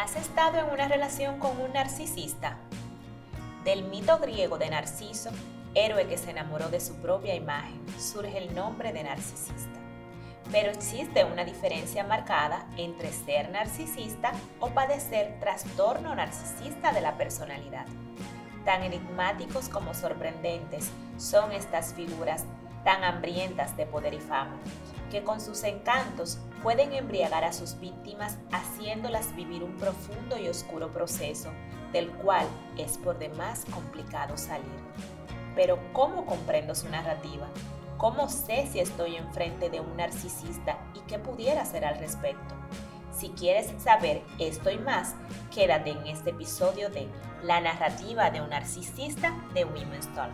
¿Has estado en una relación con un narcisista? Del mito griego de Narciso, héroe que se enamoró de su propia imagen, surge el nombre de narcisista. Pero existe una diferencia marcada entre ser narcisista o padecer trastorno narcisista de la personalidad. Tan enigmáticos como sorprendentes son estas figuras tan hambrientas de poder y fama, que con sus encantos pueden embriagar a sus víctimas haciéndolas vivir un profundo y oscuro proceso del cual es por demás complicado salir. Pero ¿cómo comprendo su narrativa? ¿Cómo sé si estoy enfrente de un narcisista y qué pudiera hacer al respecto? Si quieres saber esto y más, quédate en este episodio de La narrativa de un narcisista de Women's Talk.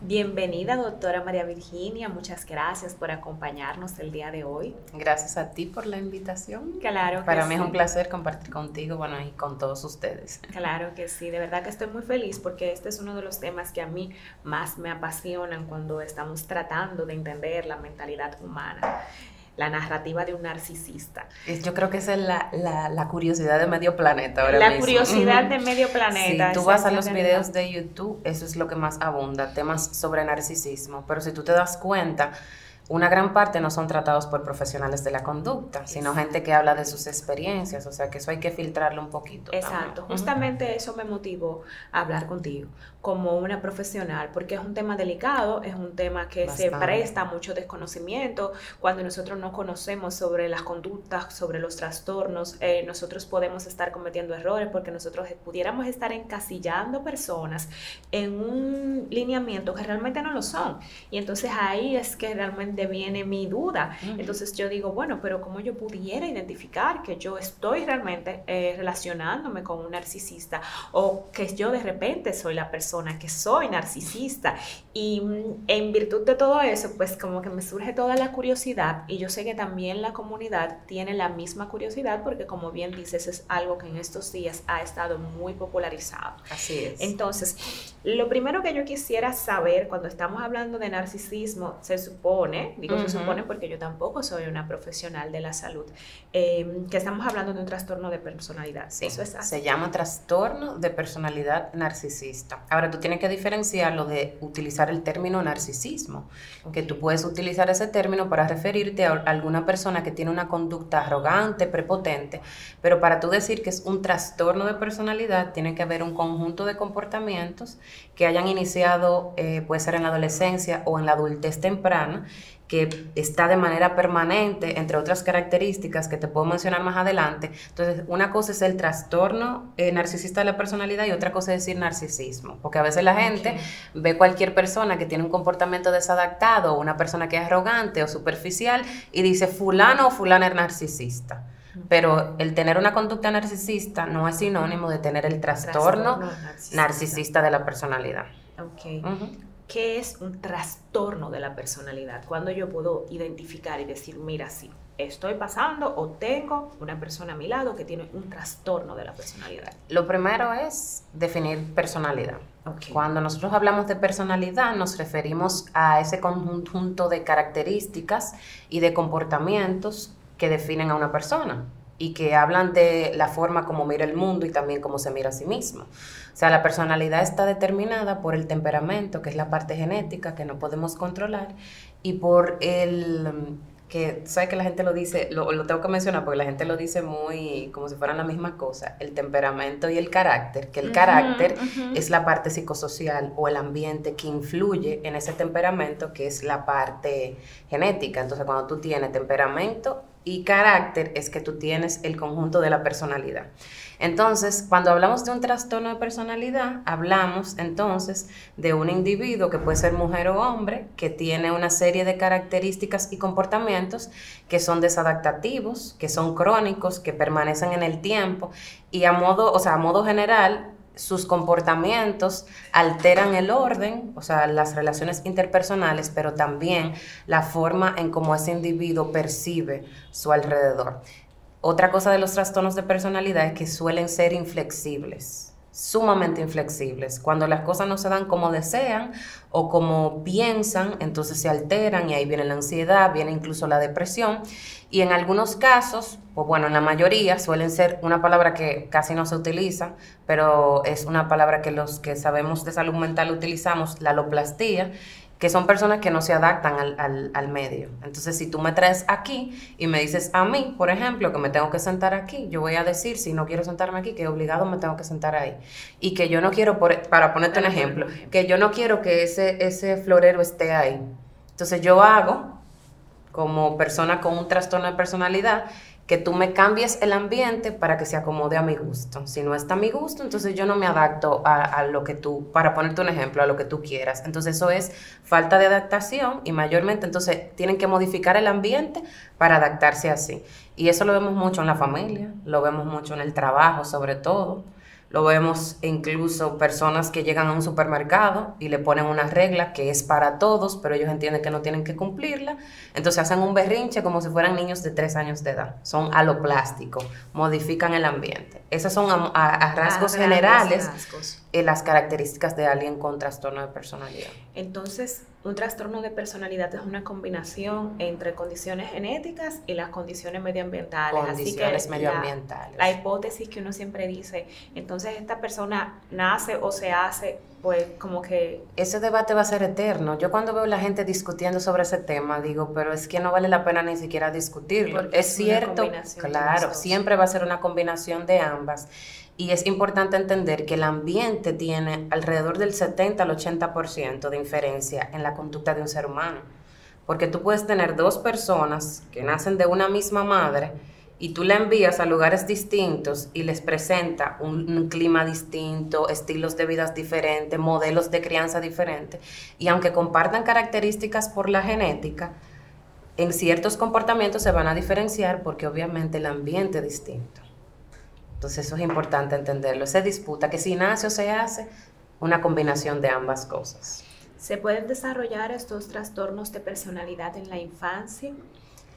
Bienvenida, doctora María Virginia. Muchas gracias por acompañarnos el día de hoy. Gracias a ti por la invitación. Claro. Para mí es un placer compartir contigo, bueno, y con todos ustedes. Claro que sí. De verdad que estoy muy feliz porque este es uno de los temas que a mí más me apasionan cuando estamos tratando de entender la mentalidad humana la narrativa de un narcisista. Yo creo que esa es la, curiosidad de medio planeta ahora La curiosidad de medio planeta. Si tú vas a los videos de YouTube, eso es lo que más abunda, temas sobre narcisismo. Pero si tú te das cuenta, una gran parte no son tratados por profesionales de la conducta, sino gente que habla de sus experiencias, o sea que eso hay que filtrarlo un poquito. Exacto, justamente eso me motivó a hablar contigo como una profesional, porque es un tema delicado, es un tema que se presta mucho desconocimiento. Cuando nosotros no conocemos sobre las conductas, sobre los trastornos, eh, nosotros podemos estar cometiendo errores porque nosotros pudiéramos estar encasillando personas en un lineamiento que realmente no lo son. Y entonces ahí es que realmente viene mi duda. Entonces yo digo, bueno, pero ¿cómo yo pudiera identificar que yo estoy realmente eh, relacionándome con un narcisista o que yo de repente soy la persona que soy narcisista? Y mm, en virtud de todo eso, pues como que me surge toda la curiosidad y yo sé que también la comunidad tiene la misma curiosidad porque como bien dices, es algo que en estos días ha estado muy popularizado. Así es. Entonces, lo primero que yo quisiera saber cuando estamos hablando de narcisismo, se supone digo se supone porque yo tampoco soy una profesional de la salud, em, que estamos hablando de un trastorno de personalidad. Eso es Se llama trastorno de personalidad narcisista. Ahora tú tienes que diferenciarlo de utilizar el término narcisismo, que tú puedes utilizar ese término para referirte a alguna persona que tiene una conducta arrogante, prepotente, pero para tú decir que es un trastorno de personalidad, tiene que haber un conjunto de comportamientos que hayan iniciado, eh, puede ser en la adolescencia o en la adultez temprana, que está de manera permanente, entre otras características que te puedo mencionar más adelante. Entonces, una cosa es el trastorno eh, narcisista de la personalidad y otra cosa es decir narcisismo, porque a veces la gente ve cualquier persona que tiene un comportamiento desadaptado o una persona que es arrogante o superficial y dice fulano o fulana es narcisista. Pero el tener una conducta narcisista no es sinónimo de tener el trastorno, narcisista. de la personalidad. Okay. ¿Qué es un trastorno de la personalidad? Cuando yo puedo identificar y decir, mira, sí, estoy pasando o tengo una persona a mi lado que tiene un trastorno de la personalidad? Lo primero es definir personalidad. Cuando nosotros hablamos de personalidad nos referimos a ese conjunto de características y de comportamientos que definen a una persona y que hablan de la forma como mira el mundo y también cómo se mira a sí mismo. O sea, la personalidad está determinada por el temperamento, que es la parte genética que no podemos controlar, y por el que, ¿sabes que la gente lo dice? Lo, lo, tengo que mencionar porque la gente lo dice muy como si fueran la misma cosa, el temperamento y el carácter, que el carácter es la parte psicosocial o el ambiente que influye en ese temperamento, que es la parte genética. Entonces, cuando tú tienes temperamento y carácter es que tú tienes el conjunto de la personalidad. Entonces, cuando hablamos de un trastorno de personalidad, hablamos entonces de un individuo que puede ser mujer o hombre, que tiene una serie de características y comportamientos que son desadaptativos, que son crónicos, que permanecen en el tiempo y a modo, o sea, a modo general, sus comportamientos alteran el orden, o sea, las relaciones interpersonales, pero también la forma en cómo ese individuo percibe su alrededor. Otra cosa de los trastornos de personalidad es que suelen ser inflexibles sumamente inflexibles. Cuando las cosas no se dan como desean o como piensan, entonces se alteran y ahí viene la ansiedad, viene incluso la depresión. Y en algunos casos, pues bueno, en la mayoría suelen ser una palabra que casi no se utiliza, pero es una palabra que los que sabemos de salud mental utilizamos, la aloplastía, que son personas que no se adaptan al, al, medio. Entonces, si tú me traes aquí y me dices a mí, por ejemplo, que me tengo que sentar aquí, yo voy a decir, si no quiero sentarme aquí, que obligado me tengo que sentar ahí. Y que yo no quiero, para ponerte un ejemplo, que yo no quiero que ese, ese florero esté ahí. Entonces, yo hago, como persona con un trastorno de personalidad, que tú me cambies el ambiente para que se acomode a mi gusto. Si no está a mi gusto, entonces yo no me adapto a, lo que tú, para ponerte un ejemplo, a lo que tú quieras. Entonces eso es falta de adaptación y mayormente entonces tienen que modificar el ambiente para adaptarse así. Y eso lo vemos mucho en la familia, lo vemos mucho en el trabajo sobre todo. Lo vemos incluso personas que llegan a un supermercado y le ponen una regla que es para todos, pero ellos entienden que no tienen que cumplirla. Entonces hacen un berrinche como si fueran niños de tres años de edad. Son aloplástico, modifican el ambiente. Esas son a, rasgos generales eh, las características de alguien con trastorno de personalidad. Entonces, un trastorno de personalidad es una combinación entre condiciones genéticas y las condiciones medioambientales. Condiciones medioambientales. La, hipótesis que uno siempre dice, entonces esta persona nace o se hace, pues como que... Ese debate va a ser eterno. Yo cuando veo a la gente discutiendo sobre ese tema, digo, pero es que no vale la pena ni siquiera discutirlo. es cierto, claro, siempre va a ser una combinación de ambas. Y es importante entender que el ambiente tiene alrededor del 70 al 80% de inferencia en la conducta de un ser humano. Porque tú puedes tener dos personas que nacen de una misma madre y tú la envías a lugares distintos y les presenta un, clima distinto, estilos de vida diferentes, modelos de crianza diferentes. Y aunque compartan características por la genética, en ciertos comportamientos se van a diferenciar porque obviamente el ambiente es distinto. Entonces eso es importante entenderlo. Se disputa que si nace o se hace una combinación de ambas cosas. ¿Se pueden desarrollar estos trastornos de personalidad en la infancia?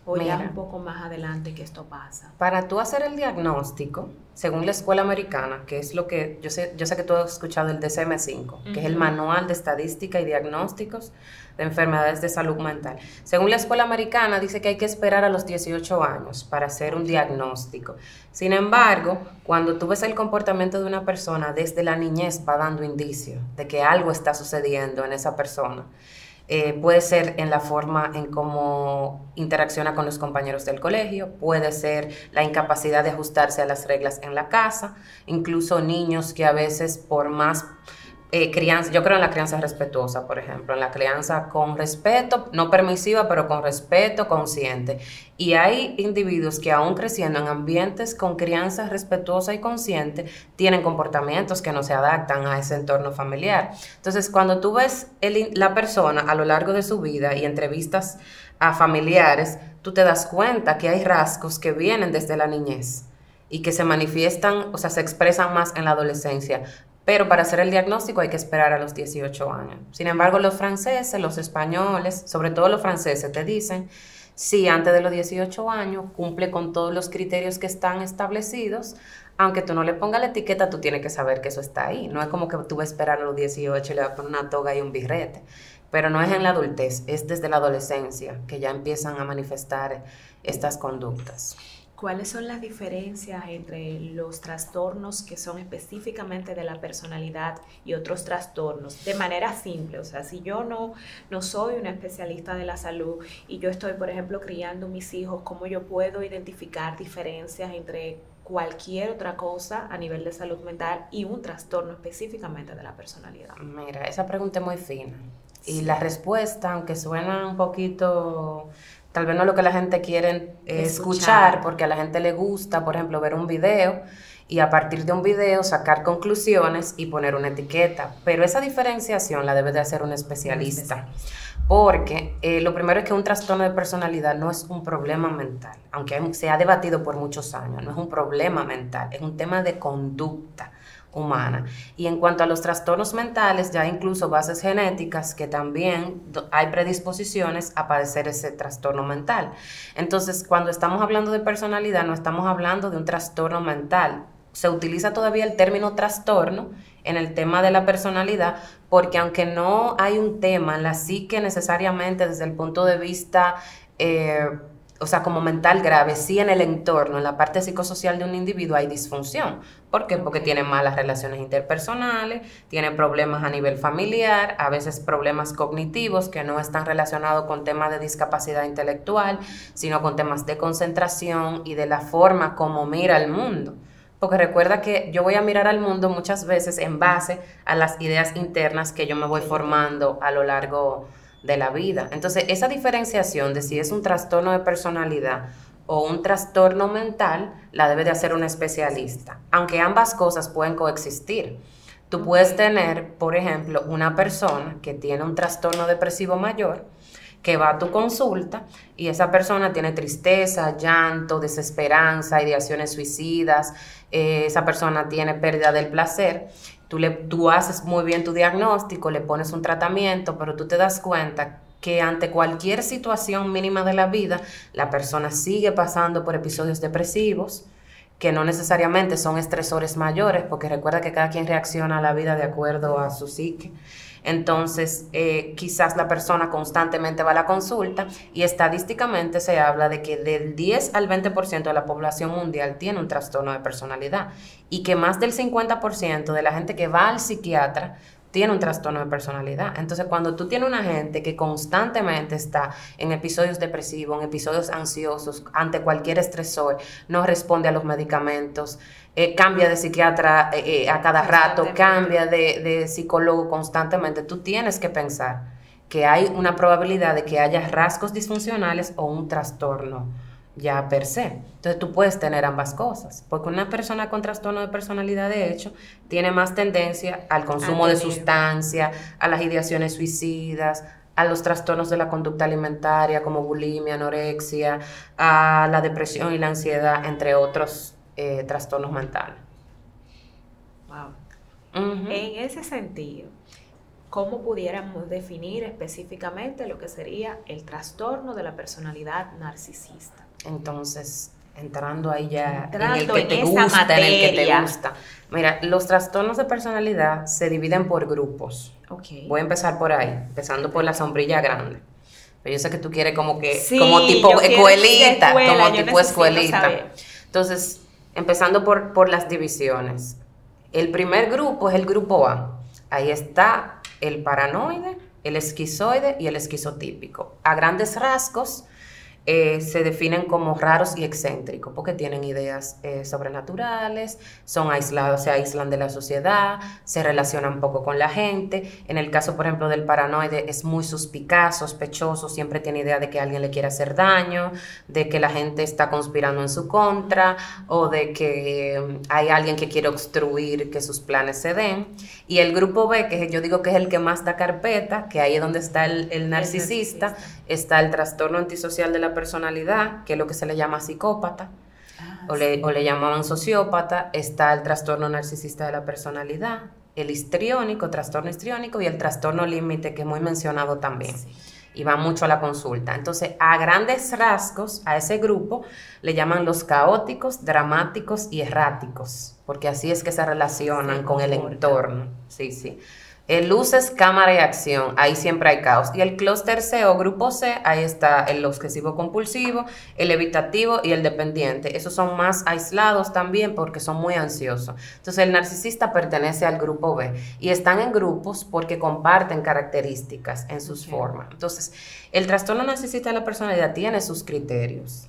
¿O ya un poco más adelante que esto pasa? Para tú hacer el diagnóstico, según la escuela americana, que es lo que yo sé, yo sé que tú has escuchado el DCM5, que es el Manual de Estadística y Diagnósticos de Enfermedades de Salud Mental. Según la escuela americana, dice que hay que esperar a los 18 años para hacer un diagnóstico. Sin embargo, cuando tú ves el comportamiento de una persona desde la niñez, va dando indicio de que algo está sucediendo en esa persona. Eh, puede ser en la forma en cómo interacciona con los compañeros del colegio, puede ser la incapacidad de ajustarse a las reglas en la casa, incluso niños que a veces por más eh, crianza, yo creo en la crianza respetuosa, por ejemplo, en la crianza con respeto, no permisiva, pero con respeto consciente. Y hay individuos que aún creciendo en ambientes con crianza respetuosa y consciente, tienen comportamientos que no se adaptan a ese entorno familiar. Entonces, cuando tú ves la persona a lo largo de su vida y entrevistas a familiares, tú te das cuenta que hay rasgos que vienen desde la niñez y que se manifiestan, o sea, se expresan más en la adolescencia. Pero para hacer el diagnóstico hay que esperar a los 18 años. Sin embargo, los franceses, los españoles, sobre todo los franceses, te dicen, si antes de los 18 años cumple con todos los criterios que están establecidos, aunque tú no le pongas la etiqueta, tú tienes que saber que eso está ahí. No es como que tú vas a esperar a los 18 y le vas a poner una toga y un birrete. Pero no es en la adultez, es desde la adolescencia que ya empiezan a manifestar estas conductas. ¿Cuáles son las diferencias entre los trastornos que son específicamente de la personalidad y otros trastornos? De manera simple, o sea, si yo no, no soy una especialista de la salud y yo estoy, por ejemplo, criando mis hijos, ¿cómo yo puedo identificar diferencias entre cualquier otra cosa a nivel de salud mental y un trastorno específicamente de la personalidad? Mira, esa pregunta es muy fina. Y la respuesta, aunque suena un poquito tal vez no lo que la gente quiere escuchar. porque a la gente le gusta, por ejemplo, ver un video y a partir de un video sacar conclusiones y poner una etiqueta. Pero esa diferenciación la debe de hacer un especialista. Porque eh, lo primero es que un trastorno de personalidad no es un problema mental, aunque se ha debatido por muchos años, no es un problema mental, es un tema de conducta humana. Y en cuanto a los trastornos mentales, ya incluso bases genéticas que también hay predisposiciones a padecer ese trastorno mental. Entonces, cuando estamos hablando de personalidad, no estamos hablando de un trastorno mental. Se utiliza todavía el término trastorno en el tema de la personalidad, porque aunque no hay un tema en la psique necesariamente desde el punto de vista eh, o sea, como mental grave, sí en el entorno, en la parte psicosocial de un individuo hay disfunción. ¿Por qué? Porque tiene malas relaciones interpersonales, tiene problemas a nivel familiar, a veces problemas cognitivos que no están relacionados con temas de discapacidad intelectual, sino con temas de concentración y de la forma como mira el mundo. Porque recuerda que yo voy a mirar al mundo muchas veces en base a las ideas internas que yo me voy formando a lo largo de la vida. Entonces, esa diferenciación de si es un trastorno de personalidad o un trastorno mental, la debe de hacer un especialista, aunque ambas cosas pueden coexistir. Tú puedes tener, por ejemplo, una persona que tiene un trastorno depresivo mayor, que va a tu consulta y esa persona tiene tristeza, llanto, desesperanza, ideaciones suicidas, eh, esa persona tiene pérdida del placer Tú, le, tú haces muy bien tu diagnóstico, le pones un tratamiento, pero tú te das cuenta que ante cualquier situación mínima de la vida, la persona sigue pasando por episodios depresivos, que no necesariamente son estresores mayores, porque recuerda que cada quien reacciona a la vida de acuerdo a su psique. Entonces, eh, quizás la persona constantemente va a la consulta y estadísticamente se habla de que del 10 al 20% de la población mundial tiene un trastorno de personalidad y que más del 50% de la gente que va al psiquiatra tiene un trastorno de personalidad. Entonces, cuando tú tienes una gente que constantemente está en episodios depresivos, en episodios ansiosos, ante cualquier estresor, no responde a los medicamentos, eh, cambia de psiquiatra eh, eh, a cada rato, cambia de, de psicólogo constantemente, tú tienes que pensar que hay una probabilidad de que haya rasgos disfuncionales o un trastorno ya per se. Entonces tú puedes tener ambas cosas, porque una persona con trastorno de personalidad, de hecho, tiene más tendencia al consumo de sustancia, a las ideaciones suicidas, a los trastornos de la conducta alimentaria como bulimia, anorexia, a la depresión y la ansiedad, entre otros eh, trastornos mentales. Wow. En ese sentido, ¿cómo pudiéramos definir específicamente lo que sería el trastorno de la personalidad narcisista? Entonces, entrando ahí ya en el que te gusta, en el que te gusta. Mira, los trastornos de personalidad se dividen por grupos. Voy a empezar por ahí, empezando por la sombrilla grande. Pero yo sé que tú quieres como que, como tipo escuelita, como tipo escuelita. Entonces, empezando por, por las divisiones. El primer grupo es el grupo A. Ahí está el paranoide, el esquizoide y el esquizotípico. A grandes rasgos, eh, se definen como raros y excéntricos porque tienen ideas eh, sobrenaturales, son aislados, se aíslan de la sociedad, se relacionan poco con la gente. En el caso, por ejemplo, del paranoide es muy suspicaz, sospechoso, siempre tiene idea de que alguien le quiere hacer daño, de que la gente está conspirando en su contra o de que mm, hay alguien que quiere obstruir que sus planes se den. Y el grupo B, que yo digo que es el que más da carpeta, que ahí es donde está el, narcisista, está el trastorno antisocial de la personalidad, que es lo que se le llama psicópata, ah, o, le, o, le, llamaban sociópata, está el trastorno narcisista de la personalidad, el histriónico, trastorno histriónico y el trastorno límite, que es muy mencionado también. Y va mucho a la consulta. Entonces, a grandes rasgos, a ese grupo le llaman los caóticos, dramáticos y erráticos, porque así es que se relacionan con el entorno. Sí, sí. El luces, cámara y acción, ahí siempre hay caos. Y el clúster C o grupo C, ahí está el obsesivo compulsivo, el evitativo y el dependiente. Esos son más aislados también porque son muy ansiosos. Entonces el narcisista pertenece al grupo B y están en grupos porque comparten características en sus formas. Entonces el trastorno narcisista de la personalidad tiene sus criterios.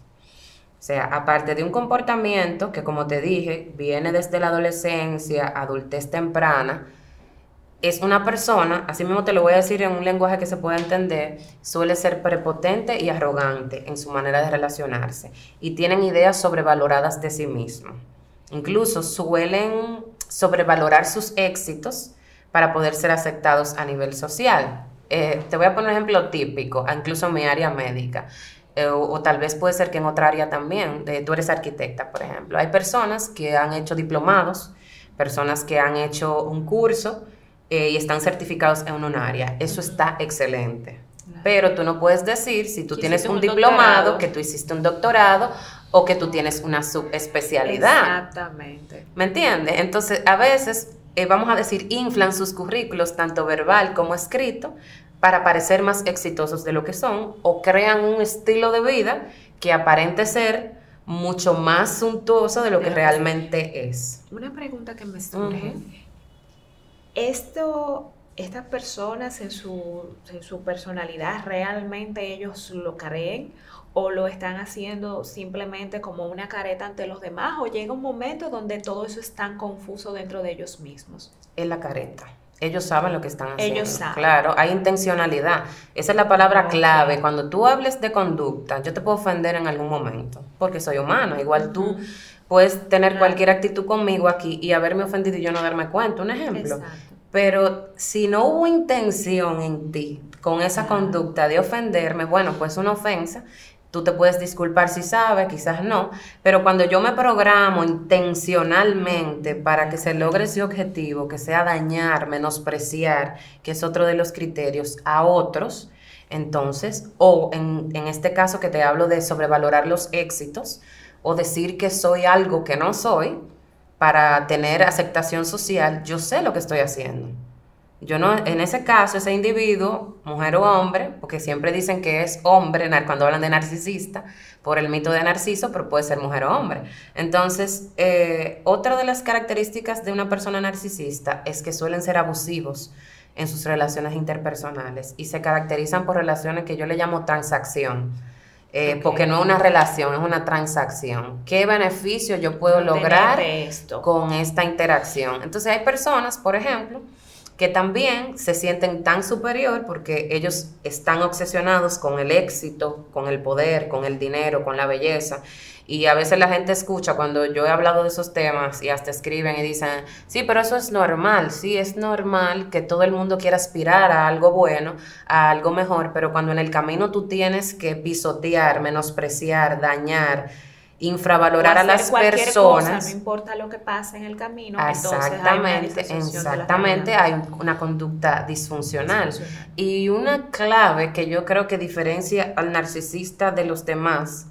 O sea, aparte de un comportamiento que, como te dije, viene desde la adolescencia, adultez temprana, es una persona, así mismo te lo voy a decir en un lenguaje que se pueda entender, suele ser prepotente y arrogante en su manera de relacionarse y tienen ideas sobrevaloradas de sí mismo. Incluso suelen sobrevalorar sus éxitos para poder ser aceptados a nivel social. Eh, te voy a poner un ejemplo típico, incluso en mi área médica. Eh, o, tal vez puede ser que en otra área también, de, tú eres arquitecta, por ejemplo. Hay personas que han hecho diplomados, personas que han hecho un curso eh, y están certificados en un área. Eso está excelente. Pero tú no puedes decir si tú tienes un, diplomado, que tú hiciste un doctorado o que tú tienes una subespecialidad. Exactamente. ¿Me entiendes? Entonces, a veces, eh, vamos a decir, inflan sus currículos, tanto verbal como escrito, para parecer más exitosos de lo que son, o crean un estilo de vida que aparente ser mucho más suntuoso de lo que realmente es. Una pregunta que me surge. Esto estas personas en su, en su, personalidad realmente ellos lo creen o lo están haciendo simplemente como una careta ante los demás o llega un momento donde todo eso es tan confuso dentro de ellos mismos. Es la careta. Ellos saben lo que están haciendo. Ellos saben. Claro, hay intencionalidad. Esa es la palabra clave. Cuando tú hables de conducta, yo te puedo ofender en algún momento, porque soy humana. Igual tú puedes tener cualquier actitud conmigo aquí y haberme ofendido y yo no darme cuenta. Un ejemplo. Exacto. Pero si no hubo intención en ti con esa conducta de ofenderme, bueno, pues una ofensa, tú te puedes disculpar si sabes, quizás no, pero cuando yo me programo intencionalmente para que se logre ese objetivo, que sea dañar, menospreciar, que es otro de los criterios, a otros, entonces, o en, en este caso que te hablo de sobrevalorar los éxitos, o decir que soy algo que no soy, para tener aceptación social, yo sé lo que estoy haciendo. Yo no, en ese caso, ese individuo, mujer o hombre, porque siempre dicen que es hombre cuando hablan de narcisista, por el mito de Narciso, pero puede ser mujer o hombre. Entonces, eh, otra de las características de una persona narcisista es que suelen ser abusivos en sus relaciones interpersonales y se caracterizan por relaciones que yo le llamo transacción eh, porque no es una relación, es una transacción. ¿Qué beneficio yo puedo lograr con esta interacción? Entonces hay personas, por ejemplo, que también se sienten tan superior porque ellos están obsesionados con el éxito, con el poder, con el dinero, con la belleza. Y a veces la gente escucha cuando yo he hablado de esos temas y hasta escriben y dicen, sí, pero eso es normal, sí, es normal que todo el mundo quiera aspirar a algo bueno, a algo mejor, pero cuando en el camino tú tienes que pisotear, menospreciar, dañar, infravalorar a las personas. no importa lo que pase en el camino. Exactamente, exactamente, hay una conducta disfuncional. Y una clave que yo creo que diferencia al narcisista de los demás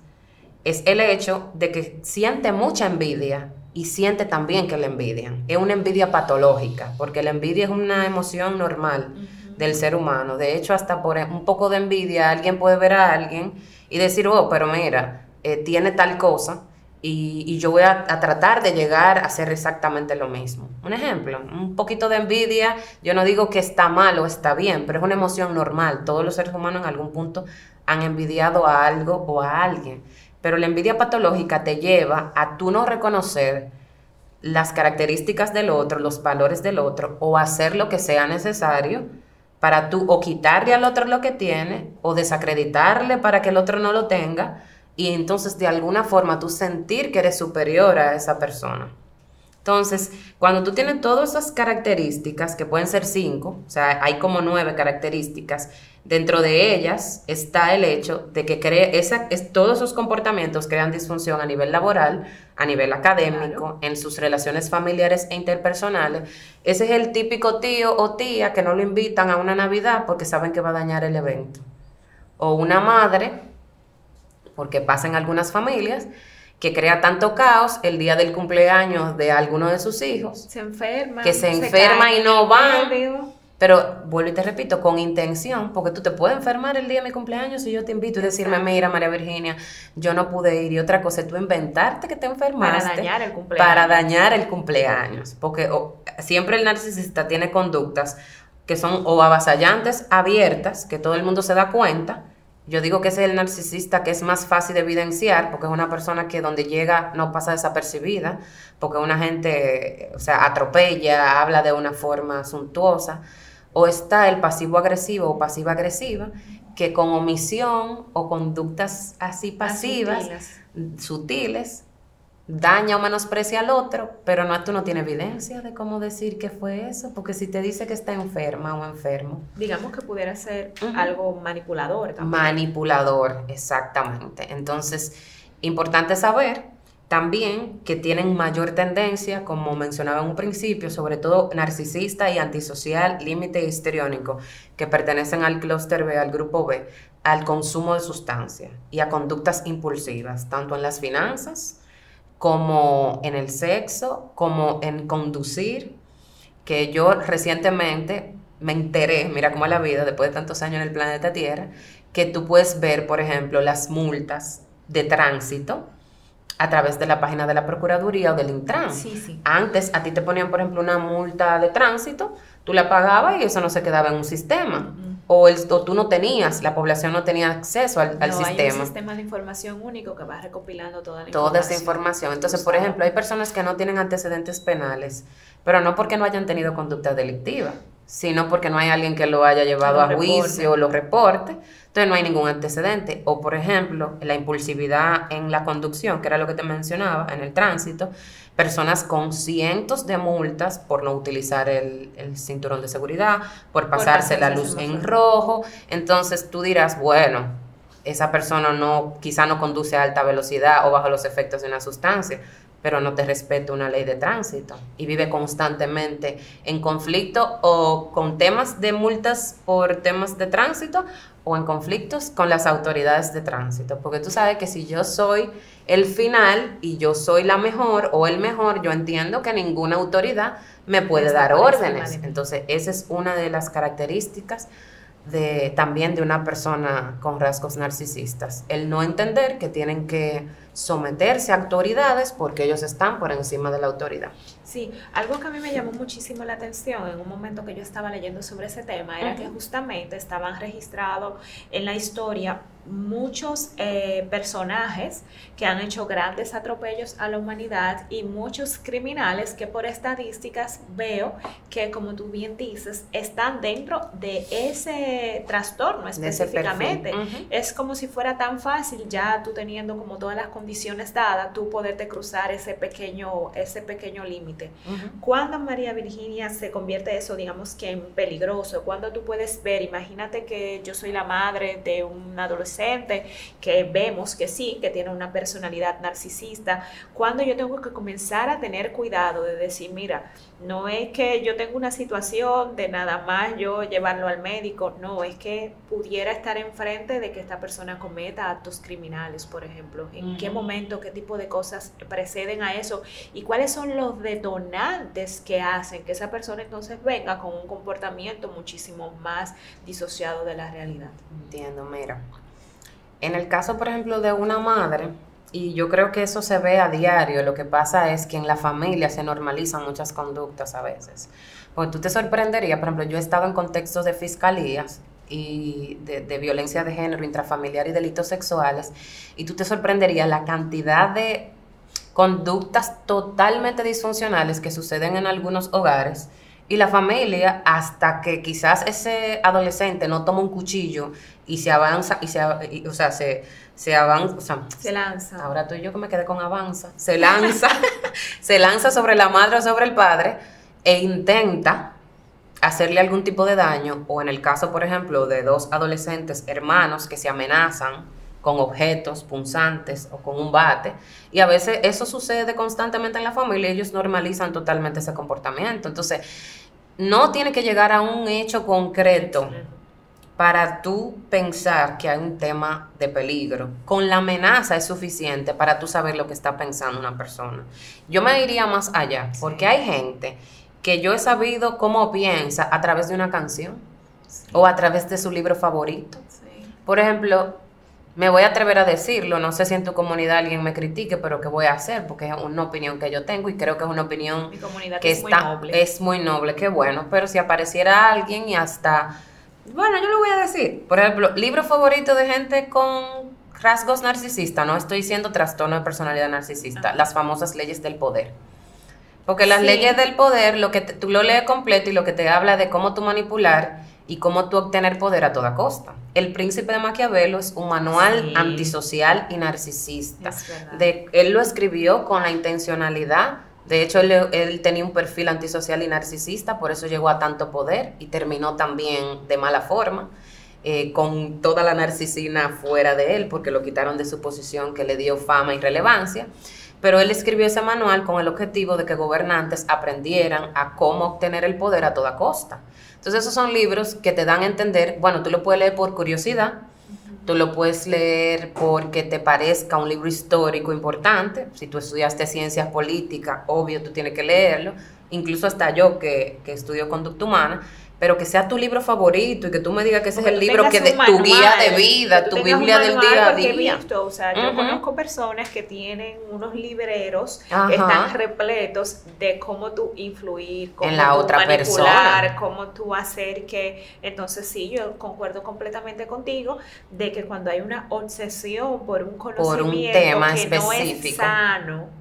es el hecho de que siente mucha envidia y siente también que le envidian. Es una envidia patológica, porque la envidia es una emoción normal del ser humano. De hecho, hasta por un poco de envidia alguien puede ver a alguien y decir, oh, pero mira, eh, tiene tal cosa y, yo voy a, a, tratar de llegar a hacer exactamente lo mismo. Un ejemplo, un poquito de envidia, yo no digo que está mal o está bien, pero es una emoción normal. Todos los seres humanos en algún punto han envidiado a algo o a alguien. Pero la envidia patológica te lleva a tú no reconocer las características del otro, los valores del otro, o hacer lo que sea necesario para tú o quitarle al otro lo que tiene, o desacreditarle para que el otro no lo tenga, y entonces de alguna forma tú sentir que eres superior a esa persona. Entonces, cuando tú tienes todas esas características, que pueden ser cinco, o sea, hay como nueve características, dentro de ellas está el hecho de que cree esa, es, todos esos comportamientos crean disfunción a nivel laboral, a nivel académico, en sus relaciones familiares e interpersonales. Ese es el típico tío o tía que no lo invitan a una Navidad porque saben que va a dañar el evento. O una madre, porque pasa en algunas familias, que crea tanto caos el día del cumpleaños de alguno de sus hijos. Se enferma. Que se, enferma y no va. Pero vuelvo y te repito, con intención, porque tú te puedes enfermar el día de mi cumpleaños y yo te invito y decirme, mira, María Virginia, yo no pude ir. Y otra cosa, tú inventarte que te enfermaste. Para dañar el cumpleaños. Para dañar el cumpleaños. Porque siempre el narcisista tiene conductas que son o avasallantes, abiertas, que todo el mundo se da cuenta, yo digo que ese es el narcisista que es más fácil de evidenciar, porque es una persona que donde llega no pasa desapercibida, porque una gente, o sea, atropella, habla de una forma suntuosa. O está el pasivo agresivo o pasiva agresiva, que con omisión o conductas así pasivas, sutiles daña o menosprecia al otro, pero no, tú no tienes evidencia de cómo decir que fue eso, porque si te dice que está enferma o enfermo. Digamos que pudiera ser algo manipulador también. Manipulador, exactamente. Entonces, importante saber también que tienen mayor tendencia, como mencionaba en un principio, sobre todo narcisista y antisocial, límite histriónico, que pertenecen al clúster B, al grupo B, al consumo de sustancias y a conductas impulsivas, tanto en las finanzas como en el sexo, como en conducir, que yo recientemente me enteré, mira cómo es la vida, después de tantos años en el planeta Tierra, que tú puedes ver, por ejemplo, las multas de tránsito a través de la página de la Procuraduría o del Intran. Sí, sí. Antes a ti te ponían, por ejemplo, una multa de tránsito, tú la pagabas y eso no se quedaba en un sistema. O, el, tú no tenías, la población no tenía acceso al, no, sistema. Hay un sistema de información único que va recopilando toda la información. Toda esa información. Entonces, por ejemplo, hay personas que no tienen antecedentes penales, pero no porque no hayan tenido conducta delictiva, sino porque no hay alguien que lo haya llevado a juicio o lo reporte entonces no hay ningún antecedente. O por ejemplo, la impulsividad en la conducción, que era lo que te mencionaba, en el tránsito, personas con cientos de multas por no utilizar el, cinturón de seguridad, por pasarse la luz en rojo. Entonces tú dirás, bueno, esa persona no, quizá no conduce a alta velocidad o bajo los efectos de una sustancia, pero no te respeta una ley de tránsito y vive constantemente en conflicto o con temas de multas por temas de tránsito o en conflictos con las autoridades de tránsito, porque tú sabes que si yo soy el final y yo soy la mejor o el mejor, yo entiendo que ninguna autoridad me puede dar órdenes. Entonces, esa es una de las características de también de una persona con rasgos narcisistas, el no entender que tienen que someterse a autoridades porque ellos están por encima de la autoridad. Sí, algo que a mí me llamó muchísimo la atención en un momento que yo estaba leyendo sobre ese tema era que justamente estaban registrados en la historia muchos eh, personajes que han hecho grandes atropellos a la humanidad y muchos criminales que por estadísticas veo que, como tú bien dices, están dentro de ese trastorno específicamente. Es como si fuera tan fácil ya tú teniendo como todas las condiciones dadas, tú poderte cruzar ese pequeño, ese pequeño límite. Cuando María Virginia se convierte eso, digamos que en peligroso, cuando tú puedes ver, imagínate que yo soy la madre de un adolescente que vemos que sí, que tiene una personalidad narcisista, cuando yo tengo que comenzar a tener cuidado de decir, mira, no es que yo tengo una situación de nada más yo llevarlo al médico, no, es que pudiera estar enfrente de que esta persona cometa actos criminales, por ejemplo. ¿En qué momento, qué tipo de cosas preceden a eso? ¿Y cuáles son los detonantes que hacen que esa persona entonces venga con un comportamiento muchísimo más disociado de la realidad? Entiendo, mira. En el caso, por ejemplo, de una madre, y yo creo que eso se ve a diario. Lo que pasa es que en la familia se normalizan muchas conductas a veces. Porque tú te sorprenderías, por ejemplo, yo he estado en contextos de fiscalías y de, de, violencia de género, intrafamiliar y delitos sexuales, y tú te sorprenderías la cantidad de conductas totalmente disfuncionales que suceden en algunos hogares y la familia hasta que quizás ese adolescente no toma un cuchillo y se avanza y se, o sea, se se avanza, se lanza. Ahora tú y yo que me quedé con avanza, se lanza, se lanza sobre la madre o sobre el padre e intenta hacerle algún tipo de daño, o en el caso, por ejemplo, de dos adolescentes hermanos que se amenazan con objetos punzantes o con un bate, y a veces eso sucede constantemente en la familia y ellos normalizan totalmente ese comportamiento. Entonces, no tiene que llegar a un hecho concreto para tú pensar que hay un tema de peligro. Con la amenaza es suficiente para tú saber lo que está pensando una persona. Yo me iría más allá, porque hay gente que yo he sabido cómo piensa a través de una canción o a través de su libro favorito. Por ejemplo, me voy a atrever a decirlo, no sé si en tu comunidad alguien me critique, pero ¿qué voy a hacer? Porque es una opinión que yo tengo y creo que es una opinión que es está, muy noble. es muy noble, qué bueno, pero si apareciera alguien y hasta bueno, yo lo voy a decir. Por ejemplo, libro favorito de gente con rasgos narcisistas, no estoy diciendo trastorno de personalidad narcisista, las famosas leyes del poder. Porque las leyes del poder, lo que tú lo lees completo y lo que te habla de cómo tú manipular y cómo tú obtener poder a toda costa. El príncipe de Maquiavelo es un manual antisocial y narcisista. De, él lo escribió con la intencionalidad de hecho, él, tenía un perfil antisocial y narcisista, por eso llegó a tanto poder y terminó también de mala forma, eh, con toda la narcisina fuera de él, porque lo quitaron de su posición que le dio fama y relevancia. Pero él escribió ese manual con el objetivo de que gobernantes aprendieran a cómo obtener el poder a toda costa. Entonces esos son libros que te dan a entender, bueno, tú lo puedes leer por curiosidad, tú lo puedes leer porque te parezca un libro histórico importante, si tú estudiaste ciencias políticas, obvio tú tienes que leerlo, incluso hasta yo que, que estudio conducta humana, pero que sea tu libro favorito y que tú me digas que ese es el libro que de tu guía de vida, tu Biblia del día a día. o sea, yo conozco personas que tienen unos libreros que están repletos de cómo tú influir, cómo en la otra manipular, persona. cómo tú hacer que entonces sí, yo concuerdo completamente contigo de que cuando hay una obsesión por un conocimiento tema que específico. no es sano,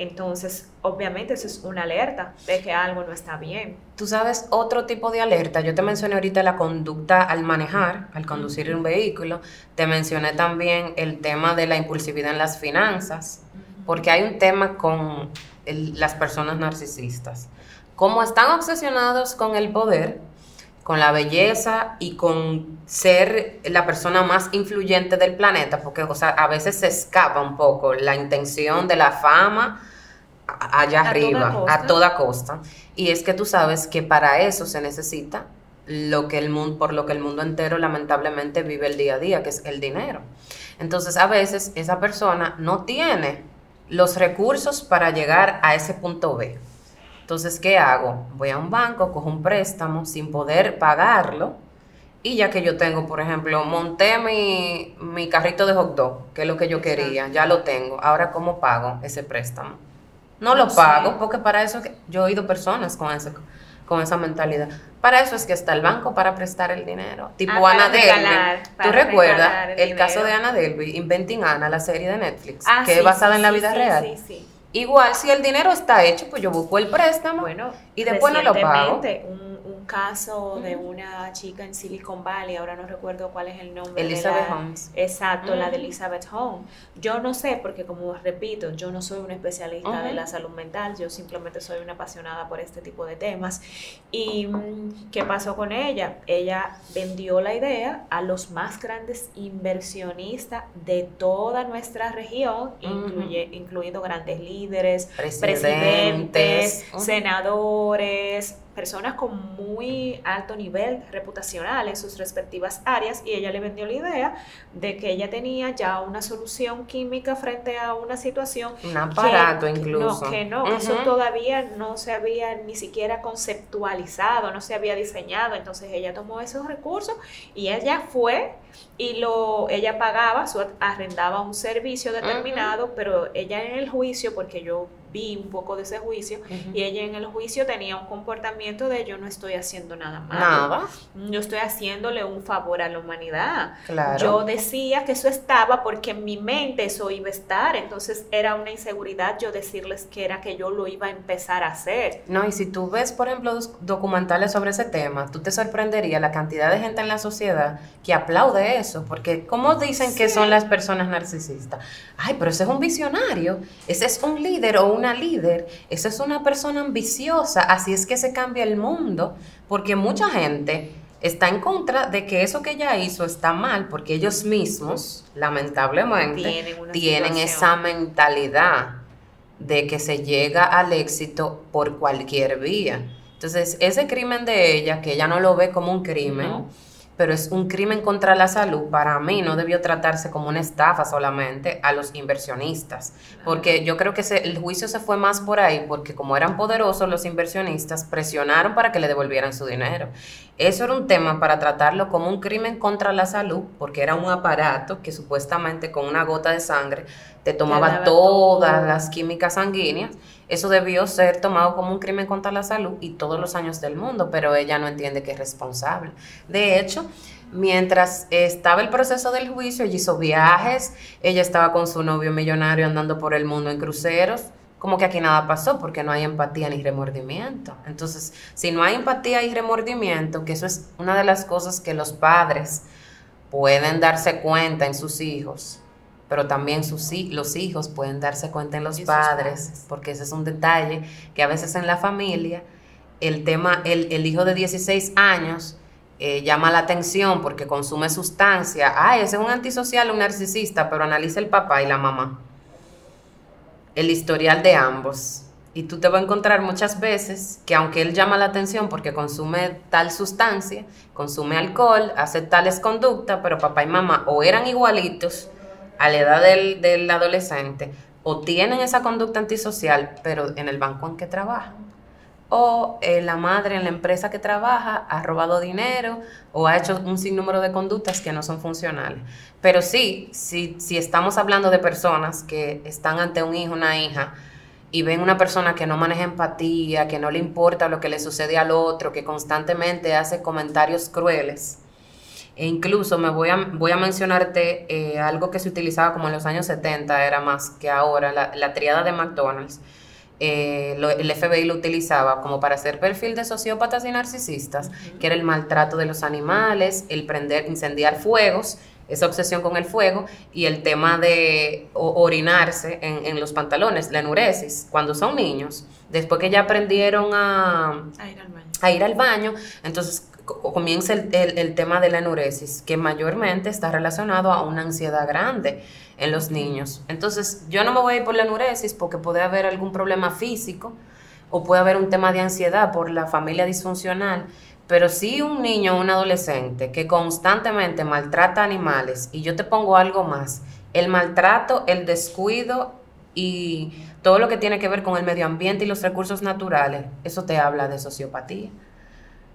entonces, obviamente, eso es una alerta de que algo no está bien. Tú sabes, otro tipo de alerta, yo te mencioné ahorita la conducta al manejar, al conducir un vehículo, te mencioné también el tema de la impulsividad en las finanzas, porque hay un tema con las personas narcisistas. Como están obsesionados con el poder, con la belleza y con ser la persona más influyente del planeta, porque o sea, a veces se escapa un poco la intención de la fama allá arriba, a toda costa. Y es que tú sabes que para eso se necesita lo que el mundo, por lo que el mundo entero lamentablemente vive el día a día, que es el dinero. Entonces, a veces esa persona no tiene los recursos para llegar a ese punto B. Entonces, ¿qué hago? Voy a un banco, cojo un préstamo sin poder pagarlo. Y ya que yo tengo, por ejemplo, monté mi, mi carrito de hot dog, que es lo que yo quería, ya lo tengo. Ahora, ¿cómo pago ese préstamo? No, lo pago porque para eso yo he oído personas con, ese, con esa mentalidad. Para eso es que está el banco, para prestar el dinero. Tipo ah, Ana Delby. ¿Tú recuerdas el, caso de Ana Delby, Inventing Ana, la serie de Netflix, ah, que es basada en la vida real? Sí, sí. Igual, si el dinero está hecho, pues yo busco el préstamo bueno, y después no lo pago. Un, un caso de una chica en Silicon Valley, ahora no recuerdo cuál es el nombre. Elizabeth Holmes. Exacto, la de Elizabeth Holmes. Yo no sé, porque como repito, yo no soy una especialista de la salud mental, yo simplemente soy una apasionada por este tipo de temas. ¿Y mm, qué pasó con ella? Ella vendió la idea a los más grandes inversionistas de toda nuestra región, incluye, incluyendo grandes líderes, presidentes. senadores, personas con muy alto nivel reputacional en sus respectivas áreas y ella le vendió la idea de que ella tenía ya una solución química frente a una situación. Un aparato incluso. No, que no, eso todavía no se había ni siquiera conceptualizado, no se había diseñado. Entonces ella tomó esos recursos y ella fue y lo ella pagaba, su, arrendaba un servicio determinado, pero ella en el juicio, porque yo vi un poco de ese juicio y ella en el juicio tenía un comportamiento de yo no estoy haciendo nada malo. Nada. Yo estoy haciéndole un favor a la humanidad. Yo decía que eso estaba porque en mi mente eso iba a estar, entonces era una inseguridad yo decirles que era que yo lo iba a empezar a hacer. No, y si tú ves, por ejemplo, documentales sobre ese tema, tú te sorprendería la cantidad de gente en la sociedad que aplaude eso, porque ¿cómo dicen que son las personas narcisistas? Ay, pero ese es un visionario, ese es un líder o una líder, esa es una persona ambiciosa, así es que se cambia el mundo, porque mucha gente está en contra de que eso que ella hizo está mal, porque ellos mismos, lamentablemente, tienen, esa mentalidad de que se llega al éxito por cualquier vía. Entonces, ese crimen de ella, que ella no lo ve como un crimen, pero es un crimen contra la salud, para mí no debió tratarse como una estafa solamente a los inversionistas, porque yo creo que el juicio se fue más por ahí, porque como eran poderosos los inversionistas, presionaron para que le devolvieran su dinero. Eso era un tema para tratarlo como un crimen contra la salud, porque era un aparato que supuestamente con una gota de sangre te tomaba todas las químicas sanguíneas eso debió ser tomado como un crimen contra la salud y todos los años del mundo, pero ella no entiende que es responsable. De hecho, mientras estaba el proceso del juicio, ella hizo viajes, ella estaba con su novio millonario andando por el mundo en cruceros. Como que aquí nada pasó porque no hay empatía ni remordimiento. Entonces, si no hay empatía y remordimiento, que eso es una de las cosas que los padres pueden darse cuenta en sus hijos, pero también sus, los hijos pueden darse cuenta en los padres, porque ese es un detalle que a veces en la familia el tema, el, el hijo de 16 años eh, llama la atención porque consume sustancia. Ay, ese es un antisocial, un narcisista, pero analiza el papá y la mamá. el historial de ambos. Y tú te vas a encontrar muchas veces que aunque él llama la atención porque consume tal sustancia, consume alcohol, hace tales conductas, pero papá y mamá o eran igualitos a la edad del, del adolescente o tienen esa conducta antisocial, pero en el banco en que trabajan o eh, la madre en la empresa que trabaja ha robado dinero o ha hecho un sinnúmero de conductas que no son funcionales. Pero sí, si, si estamos hablando de personas que están ante un hijo, una hija, y ven una persona que no maneja empatía, que no le importa lo que le sucede al otro, que constantemente hace comentarios crueles, e incluso me voy a, voy a mencionarte eh, algo que se utilizaba como en los años 70, era más que ahora, la, la triada de McDonald's. Eh, el FBI lo utilizaba como para hacer perfil de sociópatas y narcisistas, que era el maltrato de los animales, el prender, incendiar fuegos, esa obsesión con el fuego y el tema de orinarse en, los pantalones, la enuresis, cuando son niños, después que ya aprendieron a, a ir al baño, entonces comienza el, el, tema de la enuresis, que mayormente está relacionado a una ansiedad grande en los niños. Entonces, yo no me voy a ir por la enuresis porque puede haber algún problema físico o puede haber un tema de ansiedad por la familia disfuncional, pero si un niño o un adolescente que constantemente maltrata animales, y yo te pongo algo más, el maltrato, el descuido y todo lo que tiene que ver con el medio ambiente y los recursos naturales, eso te habla de sociopatía.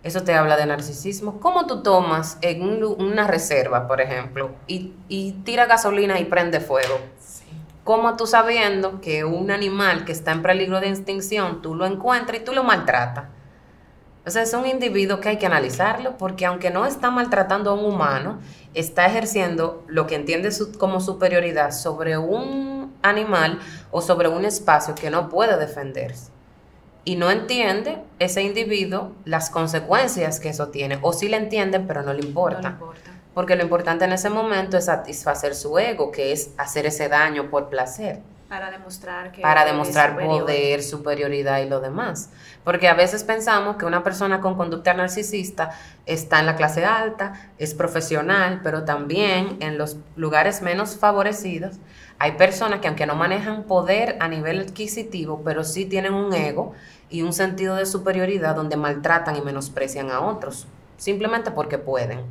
Eso te habla de narcisismo. ¿Cómo tú tomas en una reserva, por ejemplo, y, y tira gasolina y prende fuego? ¿Cómo tú sabiendo que un animal que está en peligro de extinción, tú lo encuentras y tú lo maltratas? O sea, es un individuo que hay que analizarlo porque aunque no está maltratando a un humano, está ejerciendo lo que entiende como superioridad sobre un animal o sobre un espacio que no puede defenderse y no entiende ese individuo las consecuencias que eso tiene, o sí le entiende, pero no le importa. Porque lo importante en ese momento es satisfacer su ego, que es hacer ese daño por placer. Para demostrar que Para demostrar poder, superioridad y lo demás. Porque a veces pensamos que una persona con conducta narcisista está en la clase alta, es profesional, pero también en los lugares menos favorecidos hay personas que aunque no manejan poder a nivel adquisitivo, pero sí tienen un ego y un sentido de superioridad donde maltratan y menosprecian a otros, simplemente porque pueden.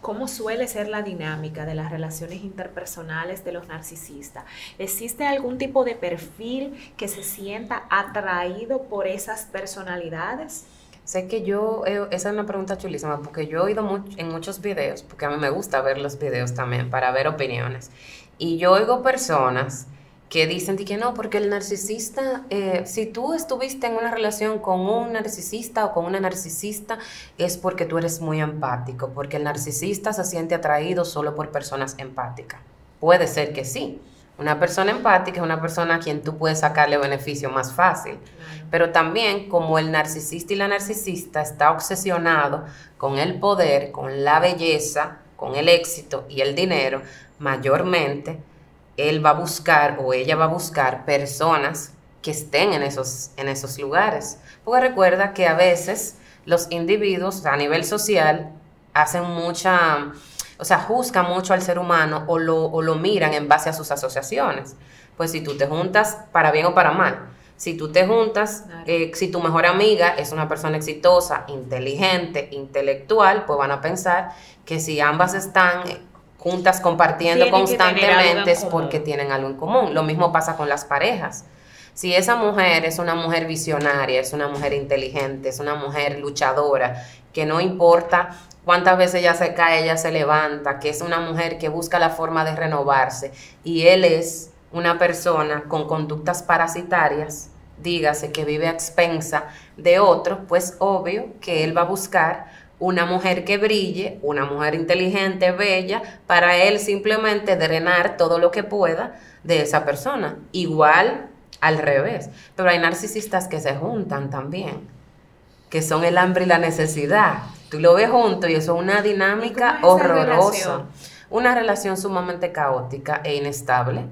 ¿Cómo suele ser la dinámica de las relaciones interpersonales de los narcisistas? ¿Existe algún tipo de perfil que se sienta atraído por esas personalidades? Sé que yo, eh, esa es una pregunta chulísima, porque yo he oído en muchos videos, porque a mí me gusta ver los videos también para ver opiniones, y yo oigo personas que dicen que no, porque el narcisista, eh, si tú estuviste en una relación con un narcisista o con una narcisista, es porque tú eres muy empático, porque el narcisista se siente atraído solo por personas empáticas. Puede ser que sí. Una persona empática es una persona a quien tú puedes sacarle beneficio más fácil. Pero también como el narcisista y la narcisista está obsesionado con el poder, con la belleza, con el éxito y el dinero, mayormente, él va a buscar o ella va a buscar personas que estén en esos, en esos lugares. Porque recuerda que a veces los individuos a nivel social hacen mucha, o sea, juzgan mucho al ser humano o lo, o lo miran en base a sus asociaciones. Pues si tú te juntas para bien o para mal, si tú te juntas, eh, si tu mejor amiga es una persona exitosa, inteligente, intelectual, pues van a pensar que si ambas están juntas compartiendo constantemente es porque tienen algo en común. Lo mismo pasa con las parejas. Si esa mujer es una mujer visionaria, es una mujer inteligente, es una mujer luchadora, que no importa cuántas veces ella se cae, ella se levanta, que es una mujer que busca la forma de renovarse y él es una persona con conductas parasitarias, dígase que vive a expensa de otro, pues obvio que él va a buscar una mujer que brille, una mujer inteligente, bella, para él simplemente drenar todo lo que pueda de esa persona. Igual al revés. Pero hay narcisistas que se juntan también, que son el hambre y la necesidad. Tú lo ves junto y eso es una dinámica horrorosa. Una relación sumamente caótica e inestable.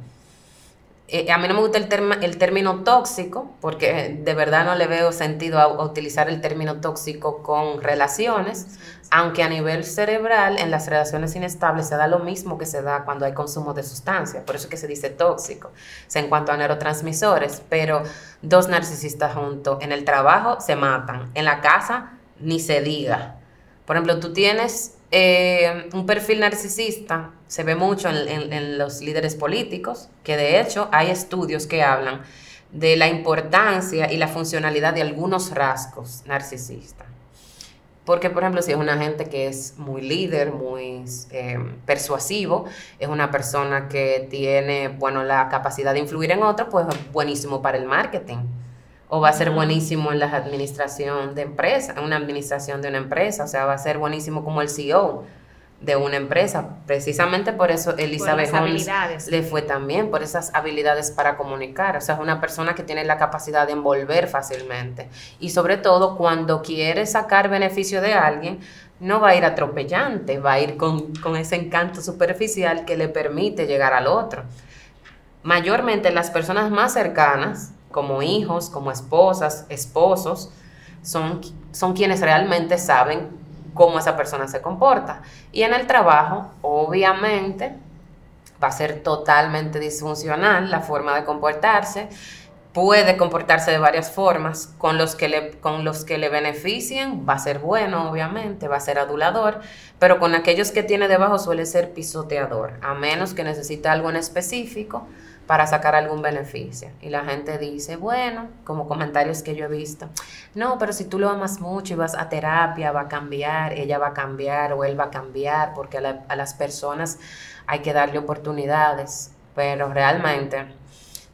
Eh, a mí no me gusta el, el, término tóxico, porque de verdad no le veo sentido a, utilizar el término tóxico con relaciones, aunque a nivel cerebral en las relaciones inestables se da lo mismo que se da cuando hay consumo de sustancias, por eso es que se dice tóxico, o en cuanto a neurotransmisores, pero dos narcisistas juntos en el trabajo se matan, en la casa ni se diga. Por ejemplo, tú tienes eh, un perfil narcisista se ve mucho en, los líderes políticos, que de hecho hay estudios que hablan de la importancia y la funcionalidad de algunos rasgos narcisistas. Porque, por ejemplo, si es una gente que es muy líder, muy eh, persuasivo, es una persona que tiene, bueno, la capacidad de influir en otros, pues es buenísimo para el marketing. O va a ser buenísimo en la administración de empresa, en una administración de una empresa, o sea, va a ser buenísimo como el CEO de una empresa. Precisamente por eso Elizabeth Holmes le fue también, por esas habilidades para comunicar. O sea, es una persona que tiene la capacidad de envolver fácilmente. Y sobre todo, cuando quiere sacar beneficio de alguien, no va a ir atropellante, va a ir con, con ese encanto superficial que le permite llegar al otro. Mayormente las personas más cercanas, como hijos, como esposas, esposos, son, son quienes realmente saben cómo esa persona se comporta. Y en el trabajo, obviamente, va a ser totalmente disfuncional la forma de comportarse. Puede comportarse de varias formas, con los, que le, con los que le beneficien va a ser bueno, obviamente, va a ser adulador, pero con aquellos que tiene debajo suele ser pisoteador, a menos que necesite algo en específico, para sacar algún beneficio. Y la gente dice, bueno, como comentarios que yo he visto, no, pero si tú lo amas mucho y vas a terapia, va a cambiar, ella va a cambiar o él va a cambiar, porque a, a las personas hay que darle oportunidades. Pero realmente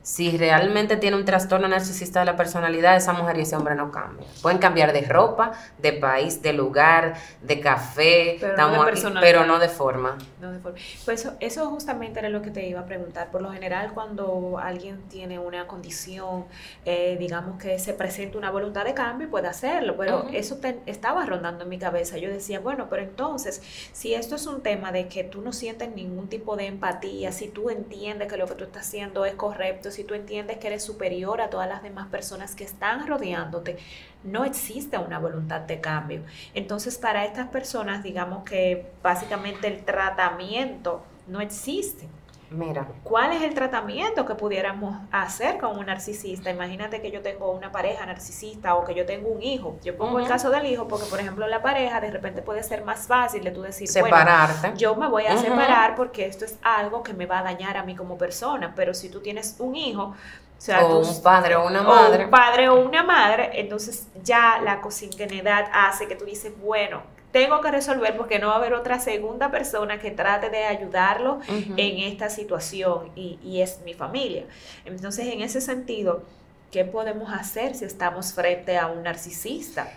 si realmente tiene un trastorno narcisista de la personalidad, esa mujer y ese hombre no cambian. Pueden cambiar de ropa, de país, de lugar, de café, pero, no, de pero no de forma. No de forma. Pues eso, justamente era lo que te iba a preguntar. Por lo general, cuando alguien tiene una condición, eh, digamos que se presenta una voluntad de cambio, puede hacerlo, pero eso estaba rondando en mi cabeza. Yo decía, bueno, pero entonces, si esto es un tema de que tú no sientes ningún tipo de empatía, si tú entiendes que lo que tú estás haciendo es correcto, si tú entiendes que eres superior a todas las demás personas que están rodeándote, no existe una voluntad de cambio. Entonces, para estas personas, digamos que básicamente el tratamiento no existe. Mira. ¿Cuál es el tratamiento que pudiéramos hacer con un narcisista? Imagínate que yo tengo una pareja narcisista o que yo tengo un hijo. Yo pongo el caso del hijo porque, por ejemplo, la pareja de repente puede ser más fácil de tú decir, separarte. yo me voy a separar porque esto es algo que me va a dañar a mí como persona. Pero si tú tienes un hijo, o, sea, un padre o una madre. un padre o una madre, entonces ya la cosinquenidad hace que tú dices, bueno, tengo que resolver porque no va a haber otra segunda persona que trate de ayudarlo en esta situación y, es mi familia. Entonces, en ese sentido, ¿qué podemos hacer si estamos frente a un narcisista?